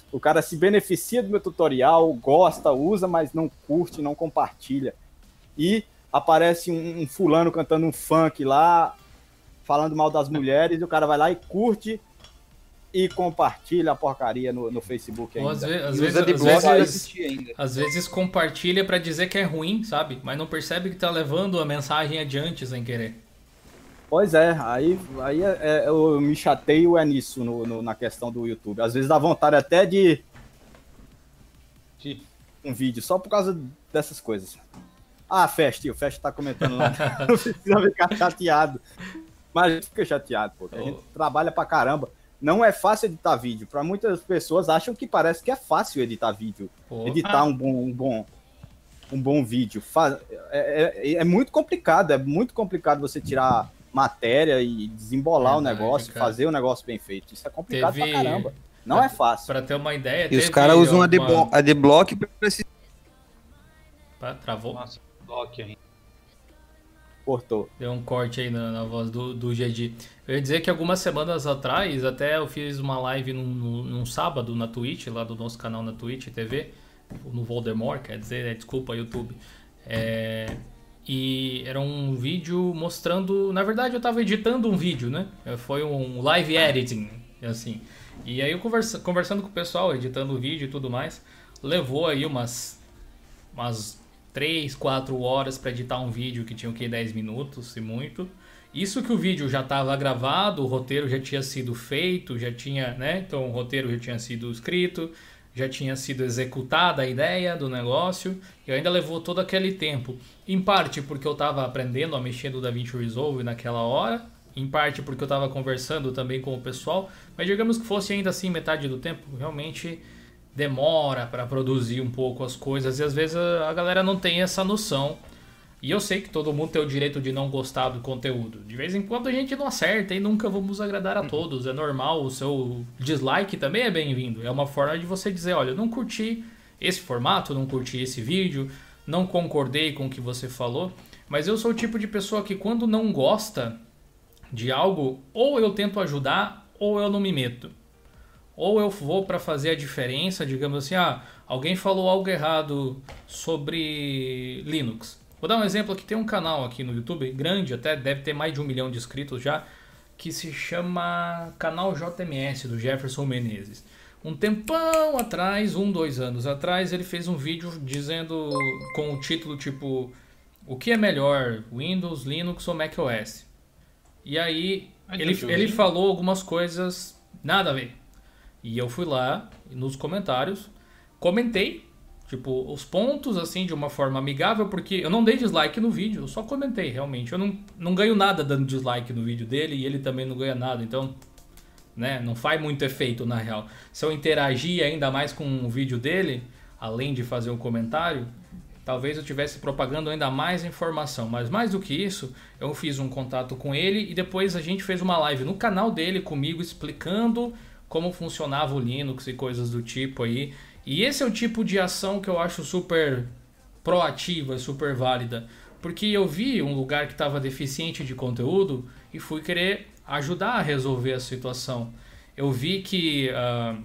O cara se beneficia do meu tutorial, gosta, usa, mas não curte, não compartilha. E aparece um, um fulano cantando um funk lá, falando mal das mulheres, e o cara vai lá e curte e compartilha a porcaria no, no Facebook ainda. Ou às, ve às vezes, de às vezes, às vezes compartilha pra dizer que é ruim, sabe? Mas não percebe que tá levando a mensagem adiante sem querer. Pois é, aí, aí é- é- eu me chateio é nisso no, no- na questão do YouTube. Às vezes dá vontade até de Que- um vídeo só por causa dessas coisas. Ah, Fest, o Fest tá comentando lá. Não precisa ficar chateado. Mas a gente fica chateado, pô. A gente trabalha pra caramba. Não é fácil editar vídeo. Pra muitas pessoas acham que parece que é fácil editar vídeo. Pô. Editar um bom, um bom, um bom vídeo. Fa- É, é- é muito complicado. É muito complicado você tirar matéria e desembolar o Verdade, negócio, cara. fazer o negócio bem feito. Isso é complicado Teve- pra caramba. Não é fácil. Pra ter uma ideia. E os caras usam alguma- adblo- adblock pra esse Travou? Nossa, bloque aí. Cortou. Deu um corte aí na, na voz do, do GG. Eu ia dizer que algumas semanas atrás, até eu fiz uma live num, num- sábado na Twitch, lá do nosso canal na Twitch TV, no Voldemort, quer dizer, né? desculpa, YouTube. É, e era um vídeo mostrando. Na verdade, eu tava editando um vídeo, né? Foi um live editing, assim. E aí eu conversa, conversando com o pessoal, editando o vídeo e tudo mais, levou aí umas umas 3, 4 horas para editar um vídeo que tinha o que 10 minutos, se muito. Isso que o vídeo já estava gravado, o roteiro já tinha sido feito, já tinha, né? Então o roteiro já tinha sido escrito, já tinha sido executada a ideia do negócio e ainda levou todo aquele tempo. Em parte porque eu estava aprendendo a mexer no DaVinci Resolve naquela hora, em parte porque eu estava conversando também com o pessoal, mas digamos que fosse ainda assim metade do tempo, realmente demora para produzir um pouco as coisas e às vezes a a galera não tem essa noção. E eu sei que todo mundo tem o direito de não gostar do conteúdo. De vez em quando a gente não acerta e nunca vamos agradar a todos. É normal, o seu dislike também é bem-vindo. É uma forma de você dizer, olha, não curti esse formato, não curti esse vídeo, não concordei com o que você falou, mas eu sou o tipo de pessoa que quando não gosta de algo, ou eu tento ajudar ou eu não me meto ou eu vou para fazer a diferença, digamos assim, ah, alguém falou algo errado sobre Linux. Vou dar um exemplo aqui, tem um canal aqui no YouTube, grande até, deve ter mais de um milhão de inscritos já, que se chama Canal JMS, do Jefferson Menezes. Um tempão atrás, um, dois anos atrás, ele fez um vídeo dizendo, com o título tipo, o que é melhor, Windows, Linux ou macOS? E aí, ele, ele falou algumas coisas nada a ver. E eu fui lá nos comentários, comentei, tipo, os pontos assim de uma forma amigável, porque eu não dei dislike no vídeo, eu só comentei realmente. Eu não, não ganho nada dando dislike no vídeo dele e ele também não ganha nada, então, né, não faz muito efeito na real. Se eu interagir ainda mais com o vídeo dele, além de fazer um comentário, talvez eu tivesse propagando ainda mais informação. Mas mais do que isso, eu fiz um contato com ele e depois a gente fez uma live no canal dele comigo explicando como funcionava o Linux e coisas do tipo aí. E esse é o tipo de ação que eu acho super proativa, super válida, porque eu vi um lugar que estava deficiente de conteúdo e fui querer ajudar a resolver a situação. Eu vi que ah,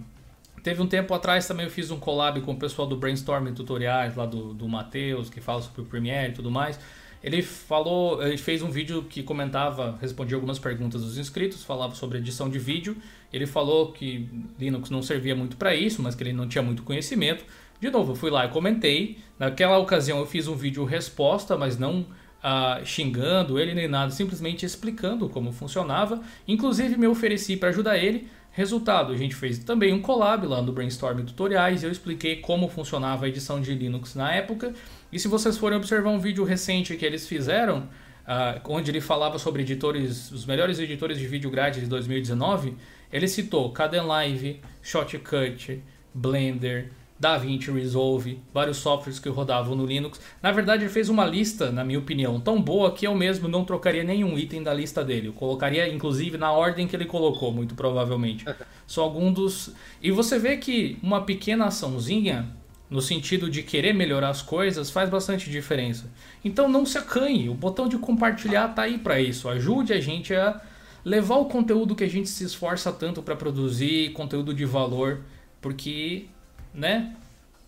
teve um tempo atrás também eu fiz um collab com o pessoal do Brainstorming Tutoriais, lá do, do Matheus, que fala sobre o Premiere e tudo mais. Ele falou, ele fez um vídeo que comentava, respondia algumas perguntas dos inscritos, falava sobre edição de vídeo. Ele falou que Linux não servia muito para isso, mas que ele não tinha muito conhecimento. De novo, eu fui lá e comentei. Naquela ocasião eu fiz um vídeo resposta, mas não ah, xingando ele nem nada, simplesmente explicando como funcionava. Inclusive me ofereci para ajudar ele. Resultado, a gente fez também um collab lá no Brainstorm Tutoriais. Eu expliquei como funcionava a edição de Linux na época. E se vocês forem observar um vídeo recente que eles fizeram, ah, onde ele falava sobre editores, os melhores editores de vídeo grátis de 2019, ele citou Kdenlive, Shotcut, Blender, DaVinci Resolve, vários softwares que rodavam no Linux. Na verdade, ele fez uma lista, na minha opinião, tão boa que eu mesmo não trocaria nenhum item da lista dele. Eu colocaria, inclusive, na ordem que ele colocou, muito provavelmente. São alguns dos. E você vê que uma pequena açãozinha, no sentido de querer melhorar as coisas, faz bastante diferença. Então não se acanhe, o botão de compartilhar tá aí para isso. Ajude a gente a levar o conteúdo que a gente se esforça tanto para produzir, conteúdo de valor, porque né?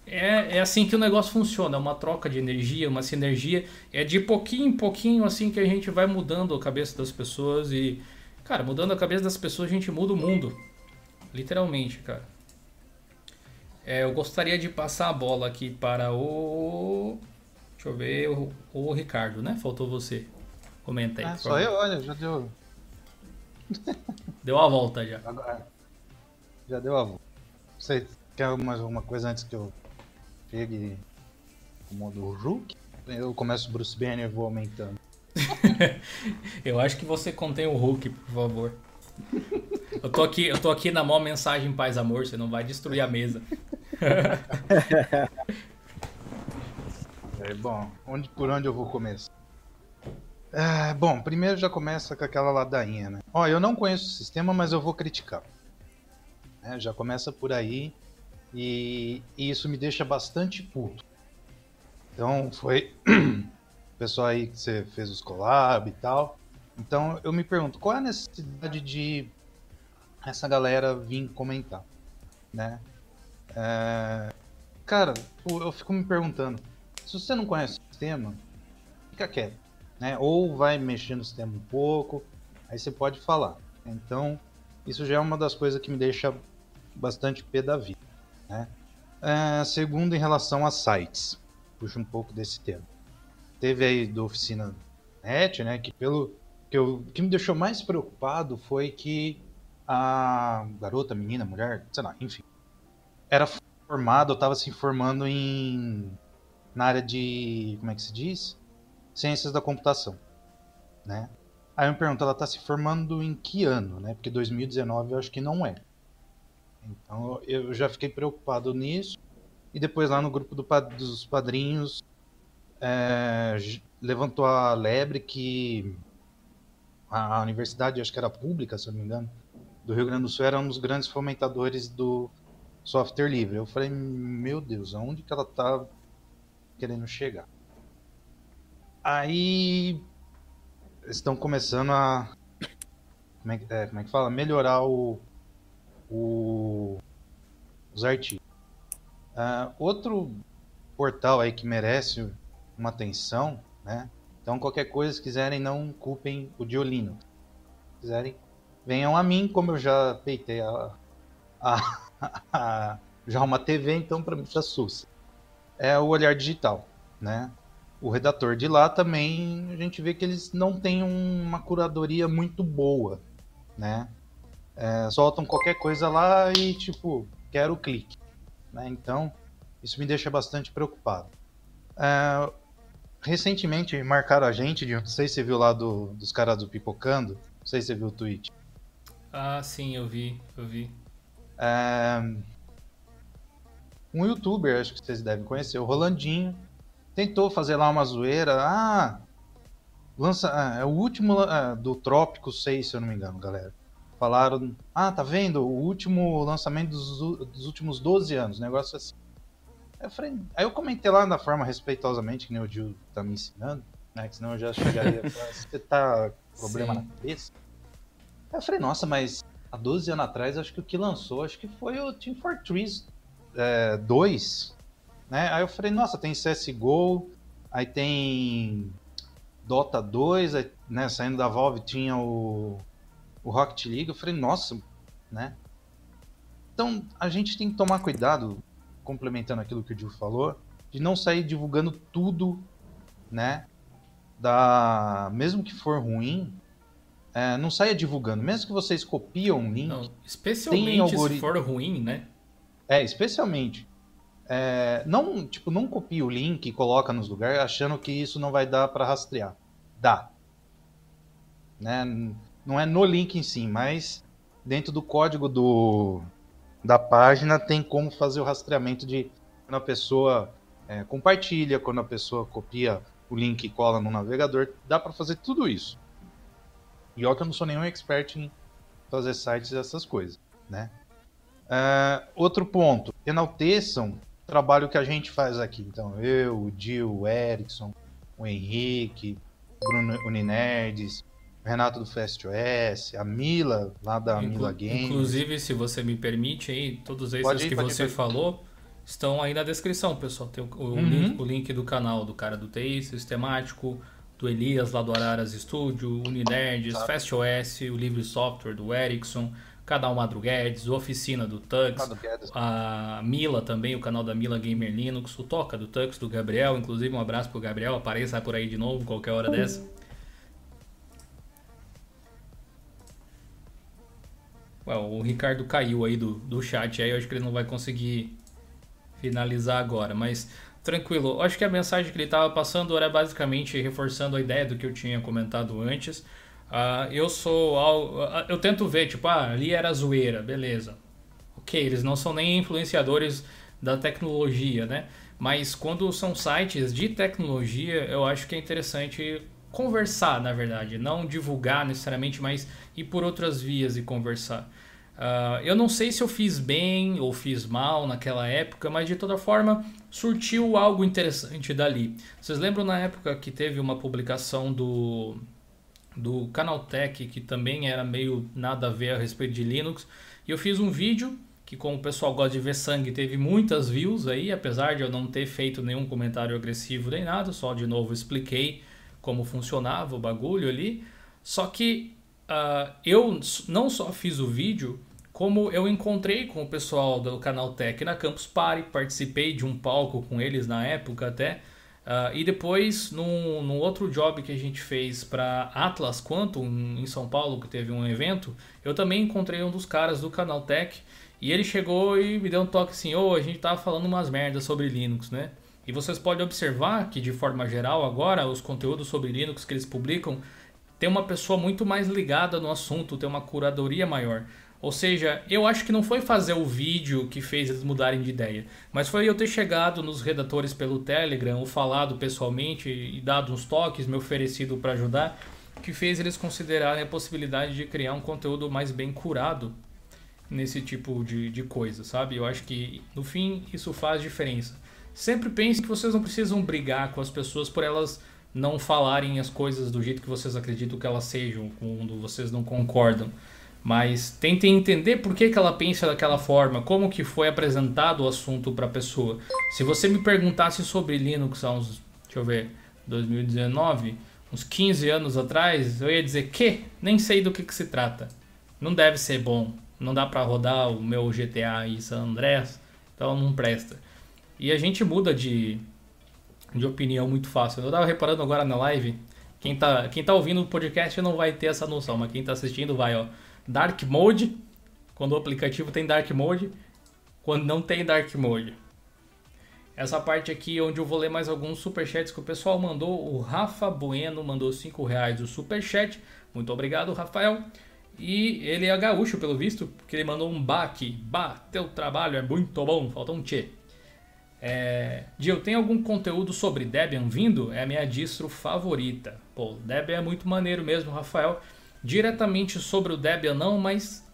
É, é assim que o negócio funciona, é uma troca de energia, uma sinergia. É de pouquinho em pouquinho assim que a gente vai mudando a cabeça das pessoas e, cara, mudando a cabeça das pessoas a gente muda o mundo. Literalmente, cara. É, eu gostaria de passar a bola aqui para o. Deixa eu ver, o, o Ricardo, né? Faltou você. Comenta aí. Ah, só eu, olha, já deu. Deu a volta já. Agora, já deu a volta. Você quer mais alguma coisa antes que eu chegue no modo Hulk? Eu começo o Bruce Banner e vou aumentando. eu acho que você contém o Hulk, por favor. Eu tô aqui, eu tô aqui na maior mensagem paz amor, você não vai destruir a mesa. é, bom, onde, por onde eu vou começar? É, bom, primeiro já começa com aquela ladainha, né? Ó, eu não conheço o sistema, mas eu vou criticar. É, já começa por aí e, e, isso me deixa bastante puto. Então foi o pessoal aí que você fez os collab e tal. Então eu me pergunto, qual é a necessidade de essa galera vir comentar, né? É... Cara, eu fico me perguntando, se você não conhece o sistema, fica quieto, né? Ou vai mexer no sistema um pouco, aí você pode falar. Então, isso já é uma das coisas que me deixa bastante pé da vida, né? É, segundo, em relação a sites, puxa um pouco desse tema. Teve aí do Oficina Net, né? Que pelo que, eu, que me deixou mais preocupado foi que a garota, menina, mulher, sei lá, enfim, era formada, ou estava se formando em na área de, como é que se diz? Ciências da computação, né? Aí eu me pergunto, ela está se formando em que ano, né? Porque 2019 eu acho que não é. Então eu já fiquei preocupado nisso. E depois lá no grupo do, dos padrinhos é, levantou a lebre que a universidade, acho que era pública, se não me engano, do Rio Grande do Sul era um dos grandes fomentadores do software livre. Eu falei, meu Deus, aonde que ela tá querendo chegar? Aí estão começando a como é, é, como é que fala? Melhorar o, o os artigos. Uh, outro portal aí que merece uma atenção, né? Então qualquer coisa, se quiserem, não culpem o Diolino. Se quiserem, venham a mim, como eu já peitei a, a, a já uma TV, então para mim já sussa. É o olhar digital, né? O redator de lá também a gente vê que eles não têm uma curadoria muito boa, né? É, soltam qualquer coisa lá e tipo quero o clique, né? Então isso me deixa bastante preocupado. É, recentemente marcaram a gente, não sei se você viu lá do, dos caras do Pipocando, não sei se você viu o tweet. Ah, sim, eu vi, eu vi. É... Um youtuber, acho que vocês devem conhecer, o Rolandinho, tentou fazer lá uma zoeira. Ah, lança, ah, é o último ah, do Trópico 6, se eu não me engano, galera. Falaram, ah, tá vendo? O último lançamento dos, dos últimos 12 anos, negócio assim. Aí eu, falei, aí eu comentei lá da forma respeitosamente, que nem o Gil tá me ensinando, né? Que senão eu já chegaria e você tá com problema Sim. na cabeça. Aí eu falei, nossa, mas há 12 anos atrás, acho que o que lançou, acho que foi o Team Fortress é, 2. Né? Aí eu falei, nossa, tem CSGO, aí tem Dota 2, aí, né, saindo da Valve tinha o, o Rocket League. Eu falei, nossa, né? Então a gente tem que tomar cuidado, complementando aquilo que o Gil falou, de não sair divulgando tudo, né? Da... Mesmo que for ruim, é, não saia divulgando. Mesmo que vocês copiam um link. Não, especialmente se for ruim, né? É, especialmente. É, não, tipo, não copie o link e coloca nos lugares achando que isso não vai dar para rastrear. Dá. Né? Não é no link em si, mas dentro do código do, da página tem como fazer o rastreamento de quando a pessoa é, compartilha, quando a pessoa copia o link e cola no navegador, dá para fazer tudo isso. E ó que eu não sou nenhum expert em fazer sites essas coisas, né? Uh, outro ponto, enalteçam o trabalho que a gente faz aqui. Então, eu, o Gil, o Erickson, o Henrique, Bruno Uninerdes, Renato do FastOS, a Mila, lá da Inclu Mila Games. Inclusive, se você me permite aí, todos esses ir, que você ir, falou estão aí na descrição, pessoal. Tem o, o, uhum. link, o link do canal do cara do TI Sistemático, do Elias lá do Araras Studio, Uninerds, FastOS, o Livre Software do Ericsson, canal Madruguedes, Oficina do Tux, a Mila também, o canal da Mila Gamer Linux, o Toca do Tux, do Gabriel, inclusive um abraço pro Gabriel, apareça por aí de novo qualquer hora dessa. O Ricardo caiu aí do, do chat aí, eu acho que ele não vai conseguir finalizar agora, mas tranquilo. Acho que a mensagem que ele estava passando era basicamente reforçando a ideia do que eu tinha comentado antes. Uh, eu sou. Uh, eu tento ver, tipo, ah, ali era zoeira, beleza. Ok, eles não são nem influenciadores da tecnologia, né? Mas quando são sites de tecnologia, eu acho que é interessante conversar, na verdade. Não divulgar necessariamente, mas ir por outras vias e conversar. Uh, eu não sei se eu fiz bem ou fiz mal naquela época, mas de toda forma surtiu algo interessante dali. Vocês lembram na época que teve uma publicação do, do Canaltech que também era meio nada a ver a respeito de Linux? E eu fiz um vídeo que, como o pessoal gosta de ver sangue, teve muitas views aí, apesar de eu não ter feito nenhum comentário agressivo nem nada, só de novo expliquei como funcionava o bagulho ali. Só que uh, eu não só fiz o vídeo, como eu encontrei com o pessoal do canal Tech na Campus Party, participei de um palco com eles na época até, uh, e depois num, num, outro job que a gente fez para Atlas Quantum em São Paulo, que teve um evento, eu também encontrei um dos caras do canal Tech, e ele chegou e me deu um toque assim, ô, oh, a gente tava falando umas merdas sobre Linux, né? E vocês podem observar que de forma geral agora os conteúdos sobre Linux que eles publicam tem uma pessoa muito mais ligada no assunto, tem uma curadoria maior. Ou seja, eu acho que não foi fazer o vídeo que fez eles mudarem de ideia, mas foi eu ter chegado nos redatores pelo Telegram, ou falado pessoalmente e dado uns toques, me oferecido para ajudar, que fez eles considerarem a possibilidade de criar um conteúdo mais bem curado nesse tipo de, de coisa, sabe? Eu acho que no fim isso faz diferença. Sempre pense que vocês não precisam brigar com as pessoas por elas não falarem as coisas do jeito que vocês acreditam que elas sejam, quando vocês não concordam. Mas tentem entender por que, que ela pensa daquela forma, como que foi apresentado o assunto para a pessoa. Se você me perguntasse sobre Linux há uns, deixa eu ver, 2019, uns 15 anos atrás, eu ia dizer que nem sei do que, que se trata. Não deve ser bom, não dá para rodar o meu GTA em San Andreas, então não presta. E a gente muda de, de opinião muito fácil. Eu tava reparando agora na live, quem tá, quem tá ouvindo o podcast não vai ter essa noção, mas quem tá assistindo vai, ó. Dark Mode, quando o aplicativo tem Dark Mode, quando não tem Dark Mode. Essa parte aqui onde eu vou ler mais alguns superchats que o pessoal mandou. O Rafa Bueno mandou 5 reais do superchat. Muito obrigado, Rafael. E ele é gaúcho, pelo visto, porque ele mandou um baque. Bah, teu trabalho é muito bom. Faltou um tchê. É, Gil, tem algum conteúdo sobre Debian vindo? É a minha distro favorita. Pô, Debian é muito maneiro mesmo, Rafael. Diretamente sobre o Debian não, mas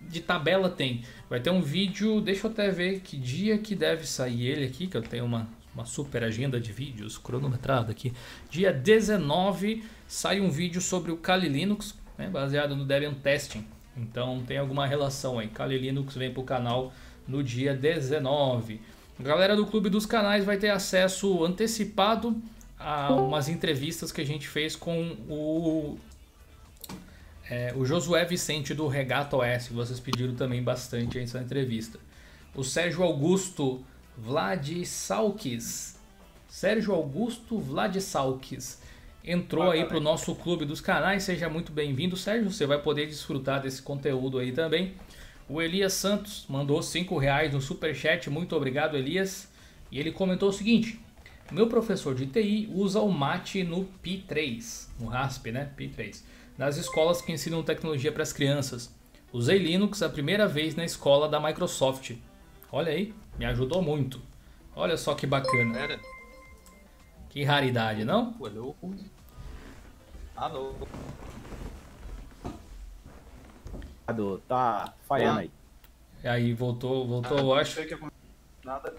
de tabela tem. Vai ter um vídeo, deixa eu até ver que dia que deve sair ele aqui, que eu tenho uma, uma super agenda de vídeos cronometrada aqui. Dia 19 sai um vídeo sobre o Kali Linux, né, baseado no Debian Testing. Então tem alguma relação aí. Kali Linux vem para o canal no dia 19. A galera do Clube dos Canais vai ter acesso antecipado a umas entrevistas que a gente fez com o, é, o Josué Vicente do Regata OS. Vocês pediram também bastante essa entrevista. O Sérgio Augusto Vladissalkis. Sérgio Augusto Vladissalkis entrou aí para o nosso clube dos canais. Seja muito bem-vindo, Sérgio. Você vai poder desfrutar desse conteúdo aí também. O Elias Santos mandou 5 reais no superchat, muito obrigado Elias. E ele comentou o seguinte: Meu professor de TI usa o MAT no P3, no RASP, né? P3, nas escolas que ensinam tecnologia para as crianças. Usei Linux a primeira vez na escola da Microsoft. Olha aí, me ajudou muito. Olha só que bacana. Pera. Que raridade, não? Alô? Alô? Tá falhando aí. Aí voltou, voltou, eu Não acho. que. Nada.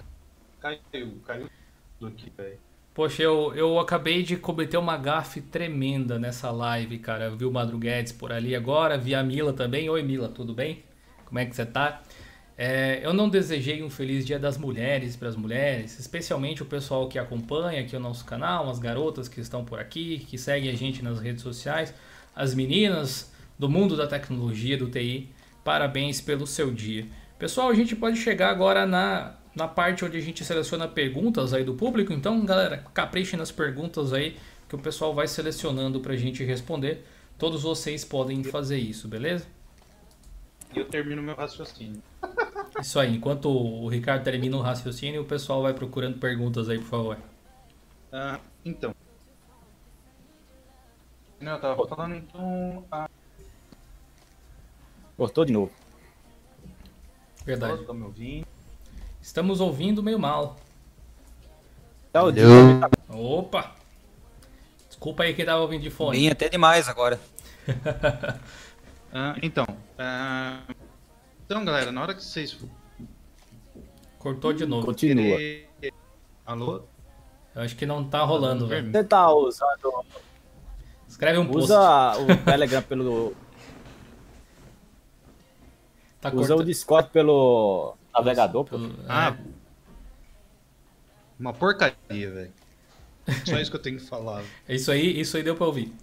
Caiu, caiu aqui, velho. Poxa, eu, eu acabei de cometer uma gafe tremenda nessa live, cara. Eu vi o Madruguedes por ali agora, vi a Mila também. Oi, Mila, tudo bem? Como é que você tá? É, eu não desejei um feliz Dia das Mulheres para as mulheres, especialmente o pessoal que acompanha aqui o nosso canal, as garotas que estão por aqui, que seguem a gente nas redes sociais, as meninas do mundo da tecnologia, do TI. Parabéns pelo seu dia. Pessoal, a gente pode chegar agora na, na parte onde a gente seleciona perguntas aí do público. Então, galera, caprichem nas perguntas aí que o pessoal vai selecionando pra gente responder. Todos vocês podem fazer isso, beleza? E eu termino meu raciocínio. Isso aí, enquanto o Ricardo termina o raciocínio, o pessoal vai procurando perguntas aí, por favor. Ah, então. Não, eu tava falando, então. A Cortou de novo. Verdade. Estão me ouvindo? Estamos ouvindo meio mal. Tá, Opa! Desculpa aí quem tava ouvindo de fone. Bem até demais agora. Ah, então. ah, então, galera, na hora que vocês Cortou de novo. Continua. querer- Alô? Eu acho que não tá rolando, velho. Você tá usando. Escreve um post. Usa o Telegram pelo. Tá Usa o. Discord pelo navegador. Pelo- Ah, é. uma porcaria, velho. Só isso que eu tenho que falar. É isso aí, isso aí deu pra ouvir.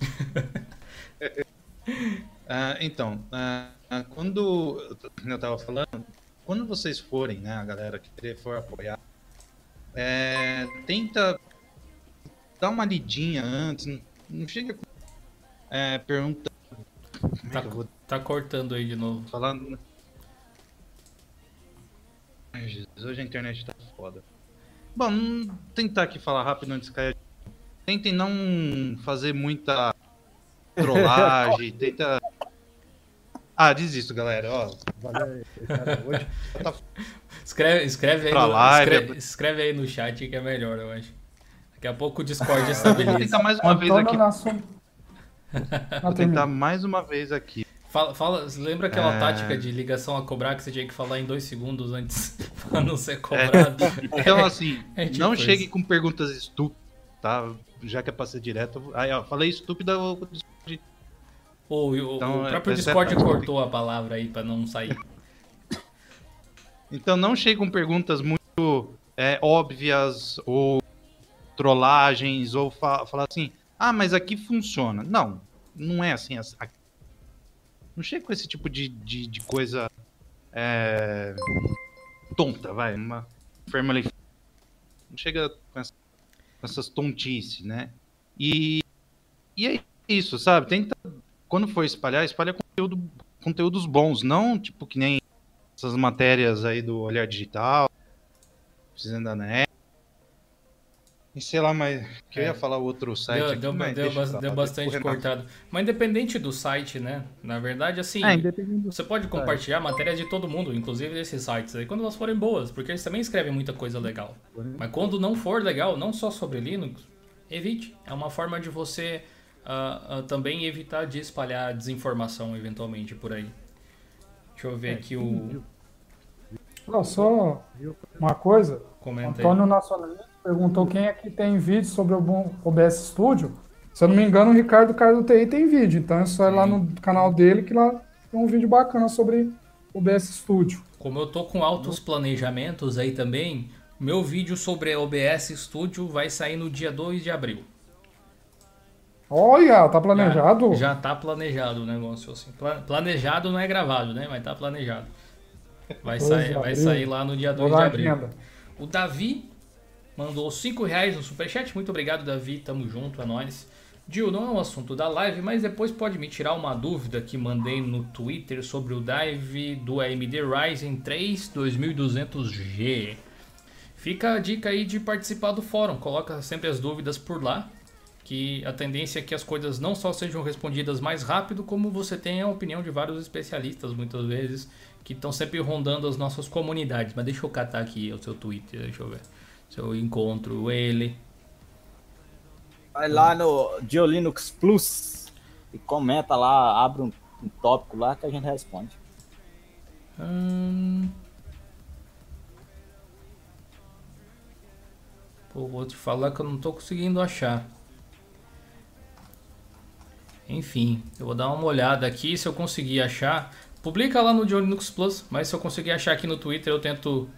Ah, então, ah, ah, quando eu tava falando, quando vocês forem, né, a galera que for apoiar, é, tenta dar uma lidinha antes, não, não chega é, perguntando. É Tá, vou tá cortando aí de novo. falando? Hoje a internet tá foda. Bom, tentar aqui falar rápido antes de cair. Tentem não fazer muita trollagem, tenta. Ah, desisto, galera. Ó, valeu aí, cara. Hoje tá Escreve, escreve, aí no, live, escreve, escreve aí no chat que é melhor, eu acho. Daqui a pouco o Discord Vou estabiliza. tentar mais uma vez aqui. Vou tentar mais uma vez aqui. Fala, fala- lembra aquela É. tática de ligação a cobrar que você tinha que falar em dois segundos antes pra não ser cobrado? Então, assim, É tipo não chegue com perguntas estúpidas, tá? Já que é pra ser direto. Aí, ó, falei estúpida, eu Então, o é- próprio é Discord cortou a palavra aí pra não sair. Então não chegue com perguntas muito é, óbvias ou trollagens ou fa falar assim, ah, mas aqui funciona. Não, não é assim. as- a- Não chega com esse tipo de, de, de coisa é, tonta, vai. Uma family. Não chega com, essa- com essas tontices, né? E, e é isso, sabe? Tenta, quando for espalhar, espalha conteúdo, conteúdos bons, não tipo que nem essas matérias aí do Olhar Digital, precisando da net. E sei lá, mas que eu É. ia falar outro site Deu, aqui, deu, mas deu deu bastante cortado. Mas independente do site, né? Na verdade, assim, É, você pode compartilhar matérias de todo mundo, inclusive desses sites aí, quando elas forem boas, porque eles também escrevem muita coisa legal. Mas quando não for legal, não só sobre Linux, evite. É uma forma de você ah, ah, também evitar de espalhar desinformação eventualmente por aí. Deixa eu É, ver aqui o Não, só uma coisa. comentário. Antônio Nacionalista perguntou quem aqui tem vídeo sobre o OBS Studio. Se eu não me engano, o Ricardo Cardo TI tem vídeo. Então é só ir lá no canal dele que lá tem um vídeo bacana sobre o OBS Studio. Como eu tô com altos planejamentos aí também, meu vídeo sobre OBS Studio vai sair no dia 2 de abril. Olha, tá planejado? Já, já tá planejado o negócio assim. Pla- Planejado não é gravado, né? Mas tá planejado. Vai, sair, vai sair lá no dia Vou 2 de abril. O Davi mandou 5 reais no superchat. Muito obrigado, Davi. Tamo junto, é nóis. Não é um assunto da live, mas depois pode me tirar uma dúvida que mandei no Twitter sobre o dive do AMD Ryzen 3 2200G. Fica a dica aí de participar do fórum. Coloca sempre as dúvidas por lá. Que a tendência é que as coisas não só sejam respondidas mais rápido, como você tenha a opinião de vários especialistas, muitas vezes, que estão sempre rondando as nossas comunidades. Mas deixa eu catar aqui o seu Twitter, deixa eu ver. Se eu encontro ele. Vai lá no Geolinux Plus e comenta lá, abre um, um tópico lá que a gente responde. Hum... Pô, vou te falar que eu não tô conseguindo achar. Enfim, eu vou dar uma olhada aqui se eu conseguir achar. Publica lá no John Linux Plus, mas se eu conseguir achar aqui no Twitter eu tento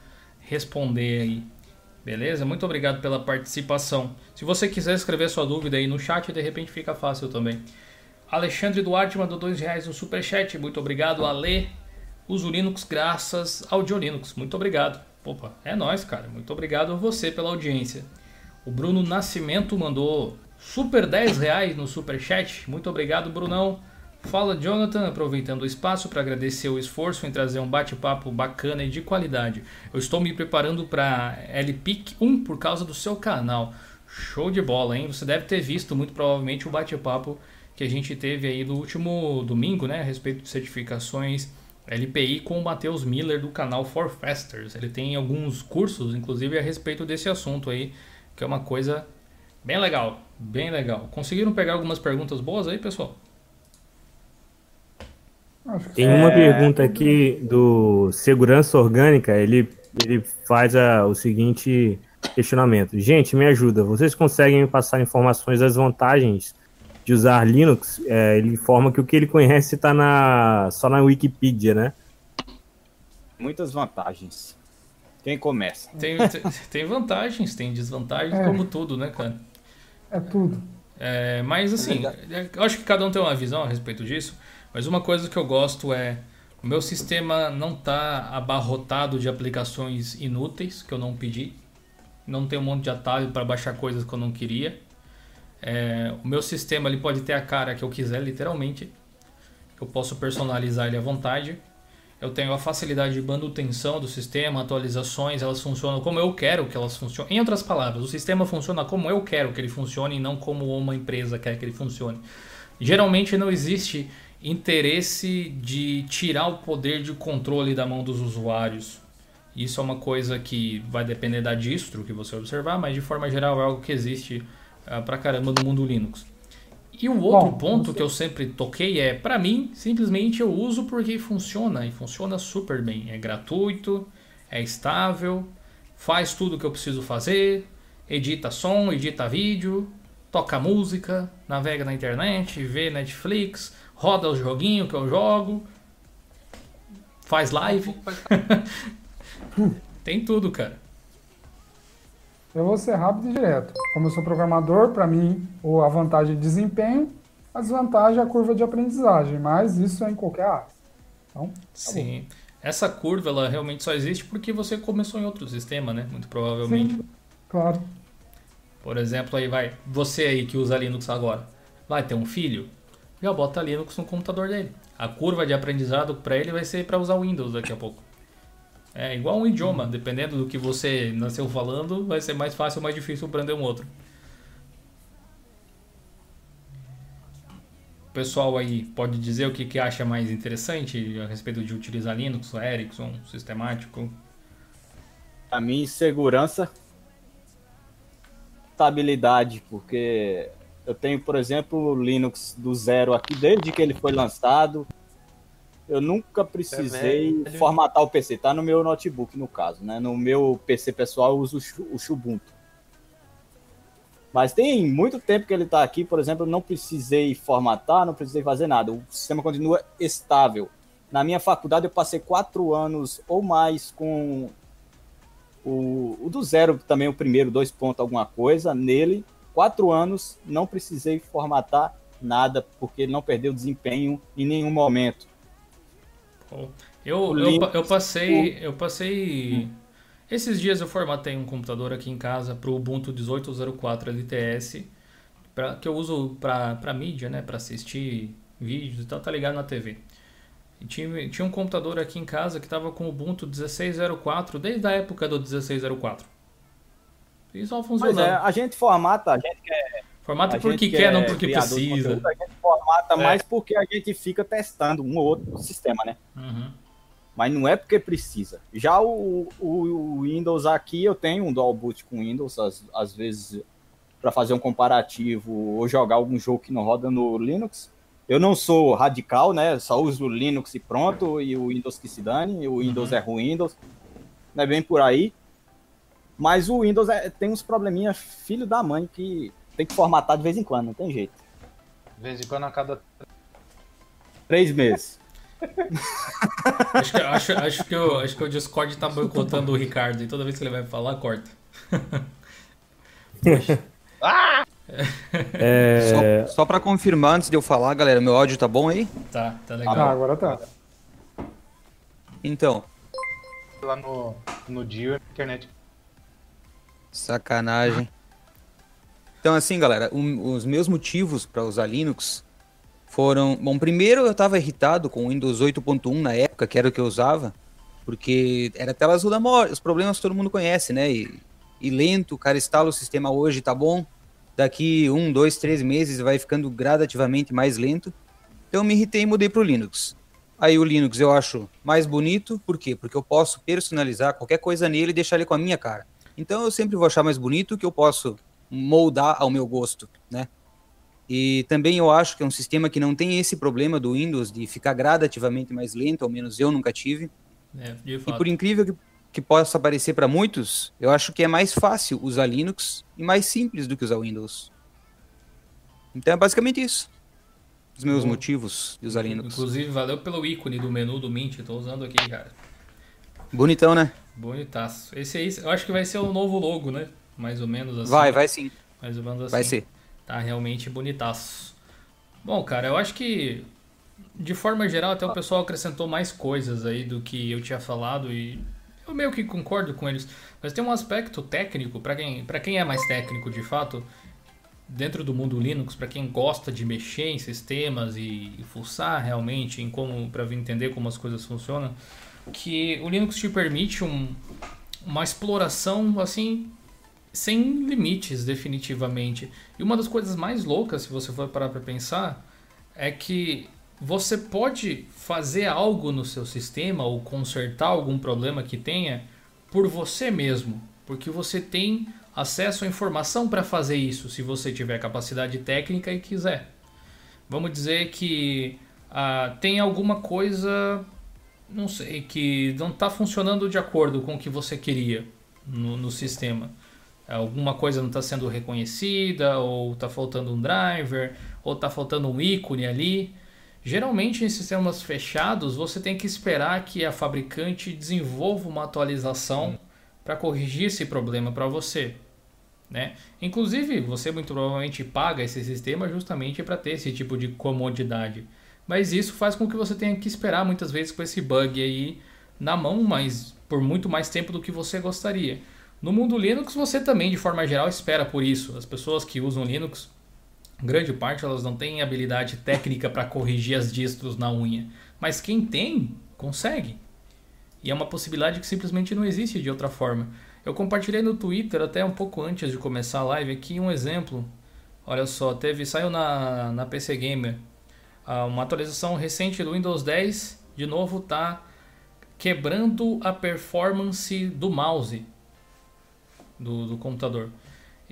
responder aí. Beleza? Muito obrigado pela participação. Se você quiser escrever sua dúvida aí no chat, de repente fica fácil também. Alexandre Duarte mandou dois reais no superchat. Muito obrigado, Ale. Uso Linux graças ao Linux. Muito obrigado. Opa, é nóis, cara. Muito obrigado a você pela audiência. O Bruno Nascimento mandou super 10 reais no superchat. Muito obrigado, Brunão. Fala, Jonathan, aproveitando o espaço para agradecer o esforço em trazer um bate-papo bacana e de qualidade. Eu estou me preparando para LPIC 1 por causa do seu canal. Show de bola, hein? Você deve ter visto muito provavelmente o bate-papo que a gente teve aí no último domingo, né, a respeito de certificações LPI com o Matheus Miller do canal For Fasters. Ele tem alguns cursos, inclusive, a respeito desse assunto aí, que é uma coisa bem legal, bem legal. Conseguiram pegar algumas perguntas boas aí, pessoal? Tem uma é... pergunta aqui do Segurança Orgânica, ele, ele faz a, o seguinte questionamento. Gente, me ajuda, vocês conseguem me passar informações das vantagens de usar Linux? É, ele informa que o que ele conhece está na, só na Wikipedia, né? Muitas vantagens. Quem começa? Tem, tem vantagens, tem desvantagens, é. como tudo, né, cara? É tudo. É, mas assim, é eu acho que cada um tem uma visão a respeito disso. Mas uma coisa que eu gosto é o meu sistema não está abarrotado de aplicações inúteis que eu não pedi. Não tem um monte de atalho para baixar coisas que eu não queria. É, o meu sistema ele pode ter a cara que eu quiser, literalmente. Eu posso personalizar ele à vontade. Eu tenho a facilidade de manutenção do sistema, atualizações, elas funcionam como eu quero que elas funcionem. Em outras palavras, o sistema funciona como eu quero que ele funcione e não como uma empresa quer que ele funcione. Geralmente não existe interesse de tirar o poder de controle da mão dos usuários. Isso é uma coisa que vai depender da distro que você observar, mas de forma geral é algo que existe uh, pra caramba no mundo Linux. E o outro Bom, ponto que eu sempre toquei é, para mim, simplesmente eu uso porque funciona e funciona super bem. É gratuito, é estável, faz tudo o que eu preciso fazer, edita som, edita vídeo, toca música, navega na internet, vê Netflix, roda o joguinho que eu jogo, faz live. Tem tudo, cara. Eu vou ser rápido e direto. Como eu sou programador, para mim, a vantagem é desempenho, a desvantagem é a curva de aprendizagem, mas isso é em qualquer área. Então, tá Sim. Bom. Essa curva ela realmente só existe porque você começou em outro sistema, né? Muito provavelmente. Sim, claro. Por exemplo, aí vai, você aí que usa Linux agora, vai ter um filho? Já bota Linux no computador dele. A curva de aprendizado para ele vai ser para usar Windows daqui a pouco. É igual um idioma, dependendo do que você nasceu falando, vai ser mais fácil ou mais difícil aprender um outro. O pessoal aí pode dizer o que, que acha mais interessante a respeito de utilizar Linux, Ericsson, sistemático? A minha segurança, estabilidade, porque eu tenho, por exemplo, o Linux do zero aqui desde que ele foi lançado. Eu nunca precisei formatar o PC. Tá no meu notebook, no caso, né? No meu PC pessoal eu uso o Ubuntu. Mas tem muito tempo que ele está aqui, por exemplo, eu não precisei formatar, não precisei fazer nada. O sistema continua estável. Na minha faculdade eu passei quatro anos ou mais com o, o do zero também, o primeiro, dois pontos, alguma coisa, nele quatro anos, não precisei formatar nada, porque não perdeu desempenho em nenhum momento. Eu, eu, eu, passei. Eu passei. Esses dias eu formatei um computador aqui em casa para o Ubuntu 18.04 LTS, pra, que eu uso para mídia, né? Para assistir vídeos e tal, tá ligado na TV. E tinha, tinha um computador aqui em casa que estava com o Ubuntu 16.04 desde a época do 16.04. Mas é, a gente formata, a gente quer. Formata porque quer, quer, não porque precisa. Conteúdo, a gente formata é. mais porque a gente fica testando um ou outro sistema, né? Uhum. mas não é porque precisa. Já o, o, o Windows aqui, eu tenho um dual boot com Windows, às, às vezes para fazer um comparativo ou jogar algum jogo que não roda no Linux. Eu não sou radical, né? Só uso o Linux e pronto, e o Windows que se dane, o Windows uhum. é o Windows. Não é bem por aí. Mas o Windows é, tem uns probleminha filho da mãe que tem que formatar de vez em quando, não tem jeito. De vez em quando a cada três meses. acho, que, acho, acho, que o, acho que o Discord tá boicotando o Ricardo e toda vez que ele vai falar, corta. ah! É... Só, só pra confirmar, antes de eu falar, galera, meu áudio tá bom aí? Tá, tá legal. Ah, agora tá. Então. Lá no, no Dio, internet. Sacanagem. Então, assim, galera, um, os meus motivos para usar Linux foram. Bom, primeiro eu estava irritado com o Windows 8.1 na época, que era o que eu usava, porque era tela azul da morte, os problemas todo mundo conhece, né? E, e lento, o cara instala o sistema hoje, tá bom. Daqui um, dois, três meses vai ficando gradativamente mais lento. Então eu me irritei e mudei para o Linux. Aí o Linux eu acho mais bonito, por quê? Porque eu posso personalizar qualquer coisa nele e deixar ele com a minha cara. Então eu sempre vou achar mais bonito que eu posso moldar ao meu gosto, né? E também eu acho que é um sistema que não tem esse problema do Windows de ficar gradativamente mais lento, ao menos eu nunca tive. É, e por incrível que, que possa parecer para muitos, eu acho que é mais fácil usar Linux e mais simples do que usar Windows. Então é basicamente isso. Os meus Bom, motivos de usar Linux. Inclusive, valeu pelo ícone do menu do Mint, estou usando aqui, cara. Bonitão, né? Bonitaço. Esse aí, eu acho que vai ser o novo logo, né? mais ou menos assim. Vai, vai sim. Mais ou menos assim. Vai ser. Tá realmente bonitaço. Bom, cara, eu acho que de forma geral até o pessoal acrescentou mais coisas aí do que eu tinha falado e eu meio que concordo com eles. Mas tem um aspecto técnico, para quem, pra quem é mais técnico de fato, dentro do mundo Linux, para quem gosta de mexer em sistemas e, e fuçar realmente em como para entender como as coisas funcionam, que o Linux te permite um, uma exploração assim sem limites, definitivamente. E uma das coisas mais loucas, se você for parar para pensar, é que você pode fazer algo no seu sistema ou consertar algum problema que tenha por você mesmo, porque você tem acesso à informação para fazer isso, se você tiver capacidade técnica e quiser. Vamos dizer que ah, tem alguma coisa, não sei, que não está funcionando de acordo com o que você queria no, no sistema alguma coisa não está sendo reconhecida, ou está faltando um driver, ou está faltando um ícone ali. Geralmente em sistemas fechados você tem que esperar que a fabricante desenvolva uma atualização para corrigir esse problema para você. Né? Inclusive, você muito provavelmente paga esse sistema justamente para ter esse tipo de comodidade. Mas isso faz com que você tenha que esperar muitas vezes com esse bug aí na mão, mas por muito mais tempo do que você gostaria. No mundo Linux, você também, de forma geral, espera por isso. As pessoas que usam Linux, grande parte, elas não têm habilidade técnica para corrigir as distros na unha. Mas quem tem, consegue. E é uma possibilidade que simplesmente não existe de outra forma. Eu compartilhei no Twitter até um pouco antes de começar a live aqui um exemplo. Olha só, teve saiu na, na PC Gamer uma atualização recente do Windows 10, de novo tá quebrando a performance do mouse do, do computador.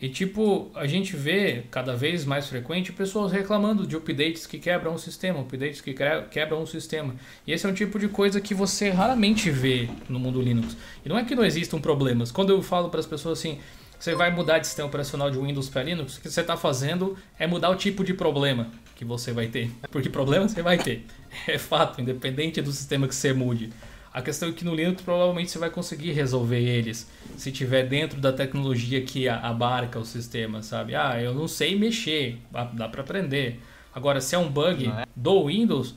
E tipo, a gente vê cada vez mais frequente pessoas reclamando de updates que quebram o sistema, updates que quebram o sistema. E esse é um tipo de coisa que você raramente vê no mundo Linux. E não é que não existam problemas. Quando eu falo para as pessoas assim, você vai mudar de sistema operacional de Windows para Linux, o que você está fazendo é mudar o tipo de problema que você vai ter. Porque problema você vai ter. É fato, independente do sistema que você mude. A questão é que no Linux provavelmente você vai conseguir resolver eles se tiver dentro da tecnologia que abarca o sistema, sabe? Ah, eu não sei mexer, dá para aprender. Agora, se é um bug é? do Windows,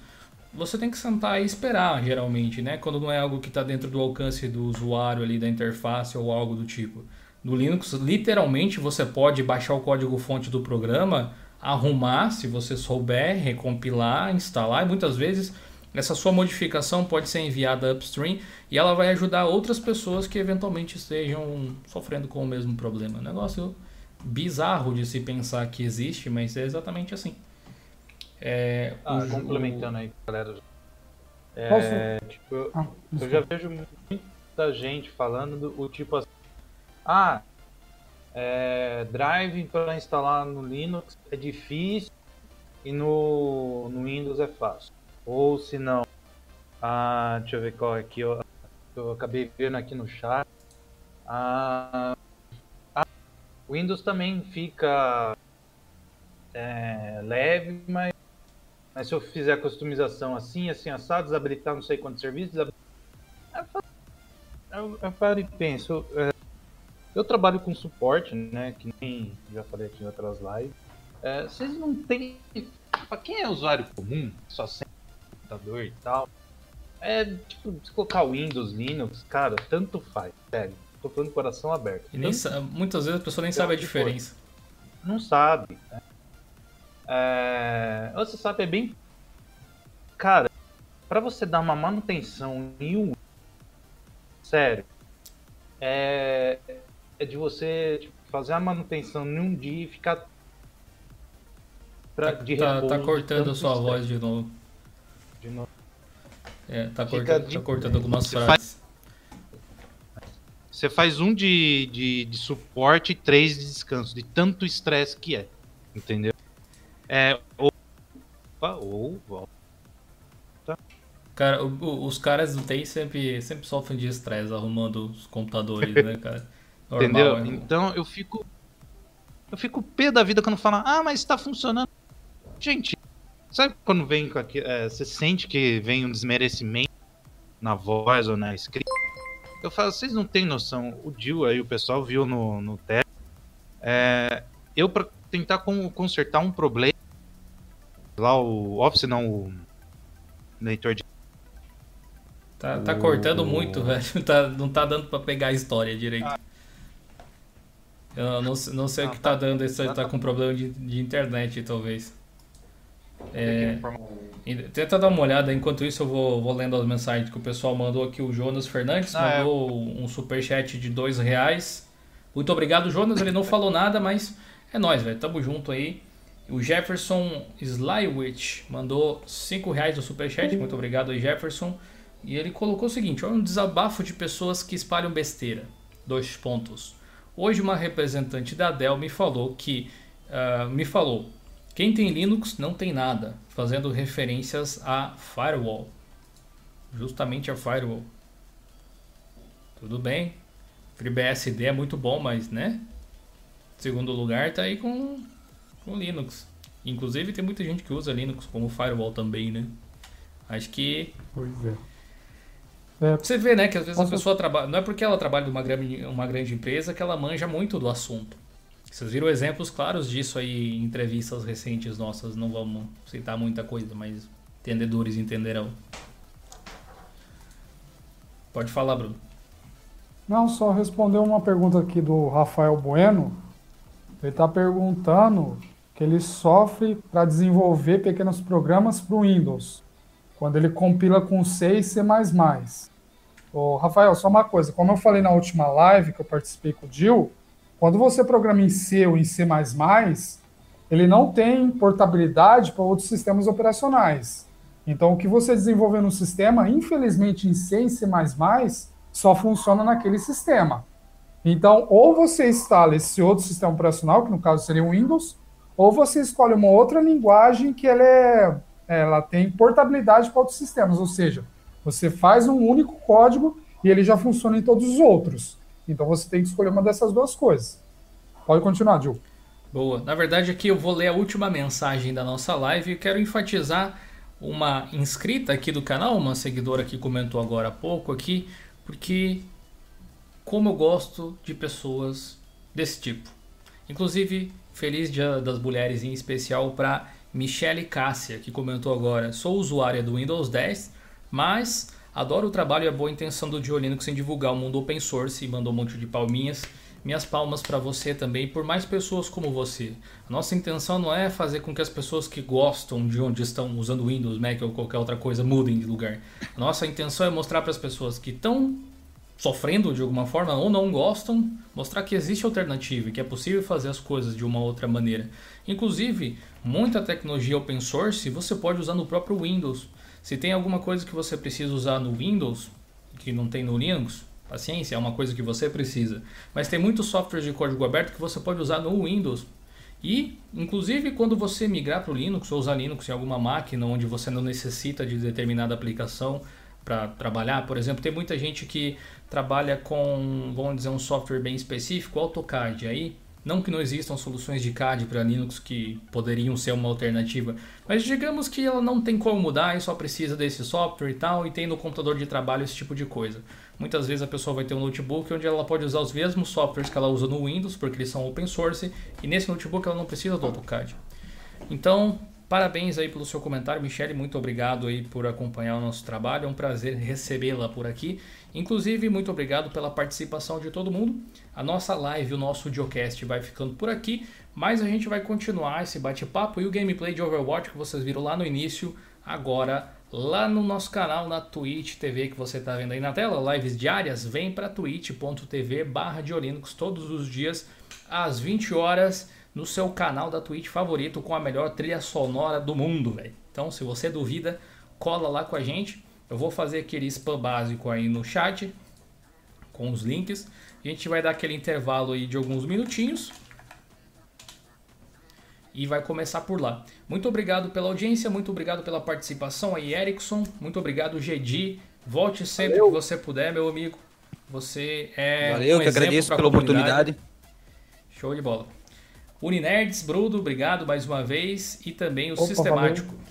você tem que sentar e esperar, geralmente, né? Quando não é algo que está dentro do alcance do usuário ali da interface ou algo do tipo. No Linux, literalmente, você pode baixar o código-fonte do programa, arrumar, se você souber, recompilar, instalar, e muitas vezes essa sua modificação pode ser enviada upstream e ela vai ajudar outras pessoas que eventualmente estejam sofrendo com o mesmo problema. Um negócio bizarro de se pensar que existe, mas é exatamente assim. É, ah, o, complementando aí, galera. É, tipo, eu, Ah, eu já vejo muita gente falando do o tipo assim, ah, é, Drive para instalar no Linux é difícil e no, no Windows é fácil. Ou se não, ah, deixa eu ver qual é que eu, eu acabei vendo aqui no chat. Ah, ah, Windows também fica é, leve, mas, mas se eu fizer a customização assim, assim, assado, desabilitar não sei quantos serviços, desabilitar... Eu, falo- eu, eu paro e penso, é, eu trabalho com suporte, né, que nem já falei aqui em outras lives, É, vocês não têm, pra quem é usuário comum, só sem computador e tal, é, tipo, se colocar Windows, Linux, cara, tanto faz, sério, tô falando coração aberto. E nem Tanto muitas vezes a pessoa nem sabe a for. diferença. não sabe. Né? É, você sabe, é bem. Cara, pra você dar uma manutenção em um. Sério. É, é de você tipo, fazer a manutenção em um dia e ficar. Pra, Tá, de tá- repouso tá cortando a sua voz de novo. De novo. É, tá, cortando, de- tá cortando algumas Você frases. Você faz um de, de, de suporte e três de descanso, de tanto estresse que é. Entendeu? É. Ou. Opa, ou. ou- Cara, o- o- os caras do TI sempre, sempre sofrem de estresse arrumando os computadores, né, cara? Normal, Entendeu? é. Então eu fico. Eu fico pé da vida quando falam, ah, mas tá funcionando. Gente, sabe quando vem com aqui. é, você sente que vem um desmerecimento na voz ou na escrita? Eu falo, vocês não têm noção. O Dil aí, o pessoal viu no, no teste. É, eu, pra tentar con- consertar um problema. Lá o Office, não, o leitor de. Tá, tá cortando muito, velho. Tá, não tá dando pra pegar a história direito. Eu não, sei- não sei o Ah, que tá tá. dando, se Ah, tá tá. com problema de, de internet, talvez. É, tenta dar uma olhada, enquanto isso eu vou, vou lendo as mensagens que o pessoal mandou aqui. O Jonas Fernandes Ah, é. mandou um superchat de dois reais. Muito obrigado, Jonas. Ele não falou nada, mas é nóis, velho. Tamo junto aí. O Jefferson Slywich mandou cinco reais do superchat. Muito obrigado aí, Jefferson. E ele colocou o seguinte: olha um desabafo de pessoas que espalham besteira. Dois pontos. Hoje uma representante da Dell me falou que ah, me falou quem tem Linux não tem nada, fazendo referências a firewall. Justamente a firewall. Tudo bem. FreeBSD é muito bom, mas né? Segundo lugar tá aí com, com Linux. Inclusive tem muita gente que usa Linux como firewall também, né? Acho que Pois é. É, você vê, né, que às vezes a Posso- pessoa trabalha. Não é porque ela trabalha numa grande, uma grande empresa que ela manja muito do assunto. Vocês viram exemplos claros disso aí em entrevistas recentes nossas. Não vamos citar muita coisa, mas entendedores entenderão. Pode falar, Bruno. Não, só responder uma pergunta aqui do Rafael Bueno. Ele está perguntando que ele sofre para desenvolver pequenos programas para o Windows, quando ele compila com C e C++. Ô, Rafael, só uma coisa. Como eu falei na última live que eu participei com o Dil, quando você programa em C ou em C++, ele não tem portabilidade para outros sistemas operacionais. Então, o que você desenvolver no sistema, infelizmente em C e C++, só funciona naquele sistema. Então, ou você instala esse outro sistema operacional, que no caso seria o Windows, ou você escolhe uma outra linguagem que ela, é, ela tem portabilidade para outros sistemas, ou seja, você faz um único código e ele já funciona em todos os outros. Então você tem que escolher uma dessas duas coisas. Pode continuar, Gil. Boa. Na verdade, aqui eu vou ler a última mensagem da nossa live e quero enfatizar uma inscrita aqui do canal, uma seguidora que comentou agora há pouco aqui, porque como eu gosto de pessoas desse tipo. Inclusive, feliz Dia das Mulheres em especial para Michele Cássia, que comentou agora: "Sou usuária do Windows 10, mas adoro o trabalho e a boa intenção do Dio Linux em divulgar o mundo open source" e mandou um monte de palminhas. Minhas palmas para você também e por mais pessoas como você. A nossa intenção não é fazer com que as pessoas que gostam de onde estão usando Windows, Mac ou qualquer outra coisa mudem de lugar. A nossa intenção é mostrar para as pessoas que estão sofrendo de alguma forma ou não gostam, mostrar que existe alternativa e que é possível fazer as coisas de uma outra maneira. Inclusive, muita tecnologia open source você pode usar no próprio Windows. Se tem alguma coisa que você precisa usar no Windows, que não tem no Linux, paciência, é uma coisa que você precisa. Mas tem muitos softwares de código aberto que você pode usar no Windows. E, inclusive, quando você migrar para o Linux ou usar Linux em alguma máquina onde você não necessita de determinada aplicação para trabalhar, por exemplo, tem muita gente que trabalha com, vamos dizer, um software bem específico, AutoCAD. Aí não que não existam soluções de CAD para Linux que poderiam ser uma alternativa, mas digamos que ela não tem como mudar e só precisa desse software e tal, e tem no computador de trabalho esse tipo de coisa. Muitas vezes a pessoa vai ter um notebook onde ela pode usar os mesmos softwares que ela usa no Windows, porque eles são open source, e nesse notebook ela não precisa do AutoCAD. Então, Parabéns aí pelo seu comentário, Michele. Muito obrigado aí por acompanhar o nosso trabalho. É um prazer recebê-la por aqui. Inclusive, muito obrigado pela participação de todo mundo. A nossa live, o nosso videocast vai ficando por aqui, mas a gente vai continuar esse bate-papo e o gameplay de Overwatch que vocês viram lá no início, agora lá no nosso canal na Twitch TV que você está vendo aí na tela, lives diárias, vem para twitch.tv barra todos os dias às 20 horas no seu canal da Twitch favorito com a melhor trilha sonora do mundo, velho. Então, se você duvida, cola lá com a gente. Eu vou fazer aquele spam básico aí no chat com os links. A gente vai dar aquele intervalo aí de alguns minutinhos e vai começar por lá. Muito obrigado pela audiência, muito obrigado pela participação aí, Erickson. Muito obrigado, Gedi. Volte sempre Valeu. que você puder, meu amigo. Você é Valeu, um que agradeço pela oportunidade. Show de bola. Uninerds, Brudo, obrigado mais uma vez. E também o Opa, Sistemático. Valeu.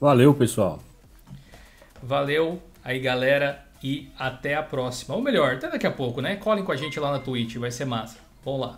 valeu, pessoal. Valeu aí, galera. E até a próxima. Ou melhor, até daqui a pouco, né? Colhem com a gente lá na Twitch, vai ser massa. Vamos lá.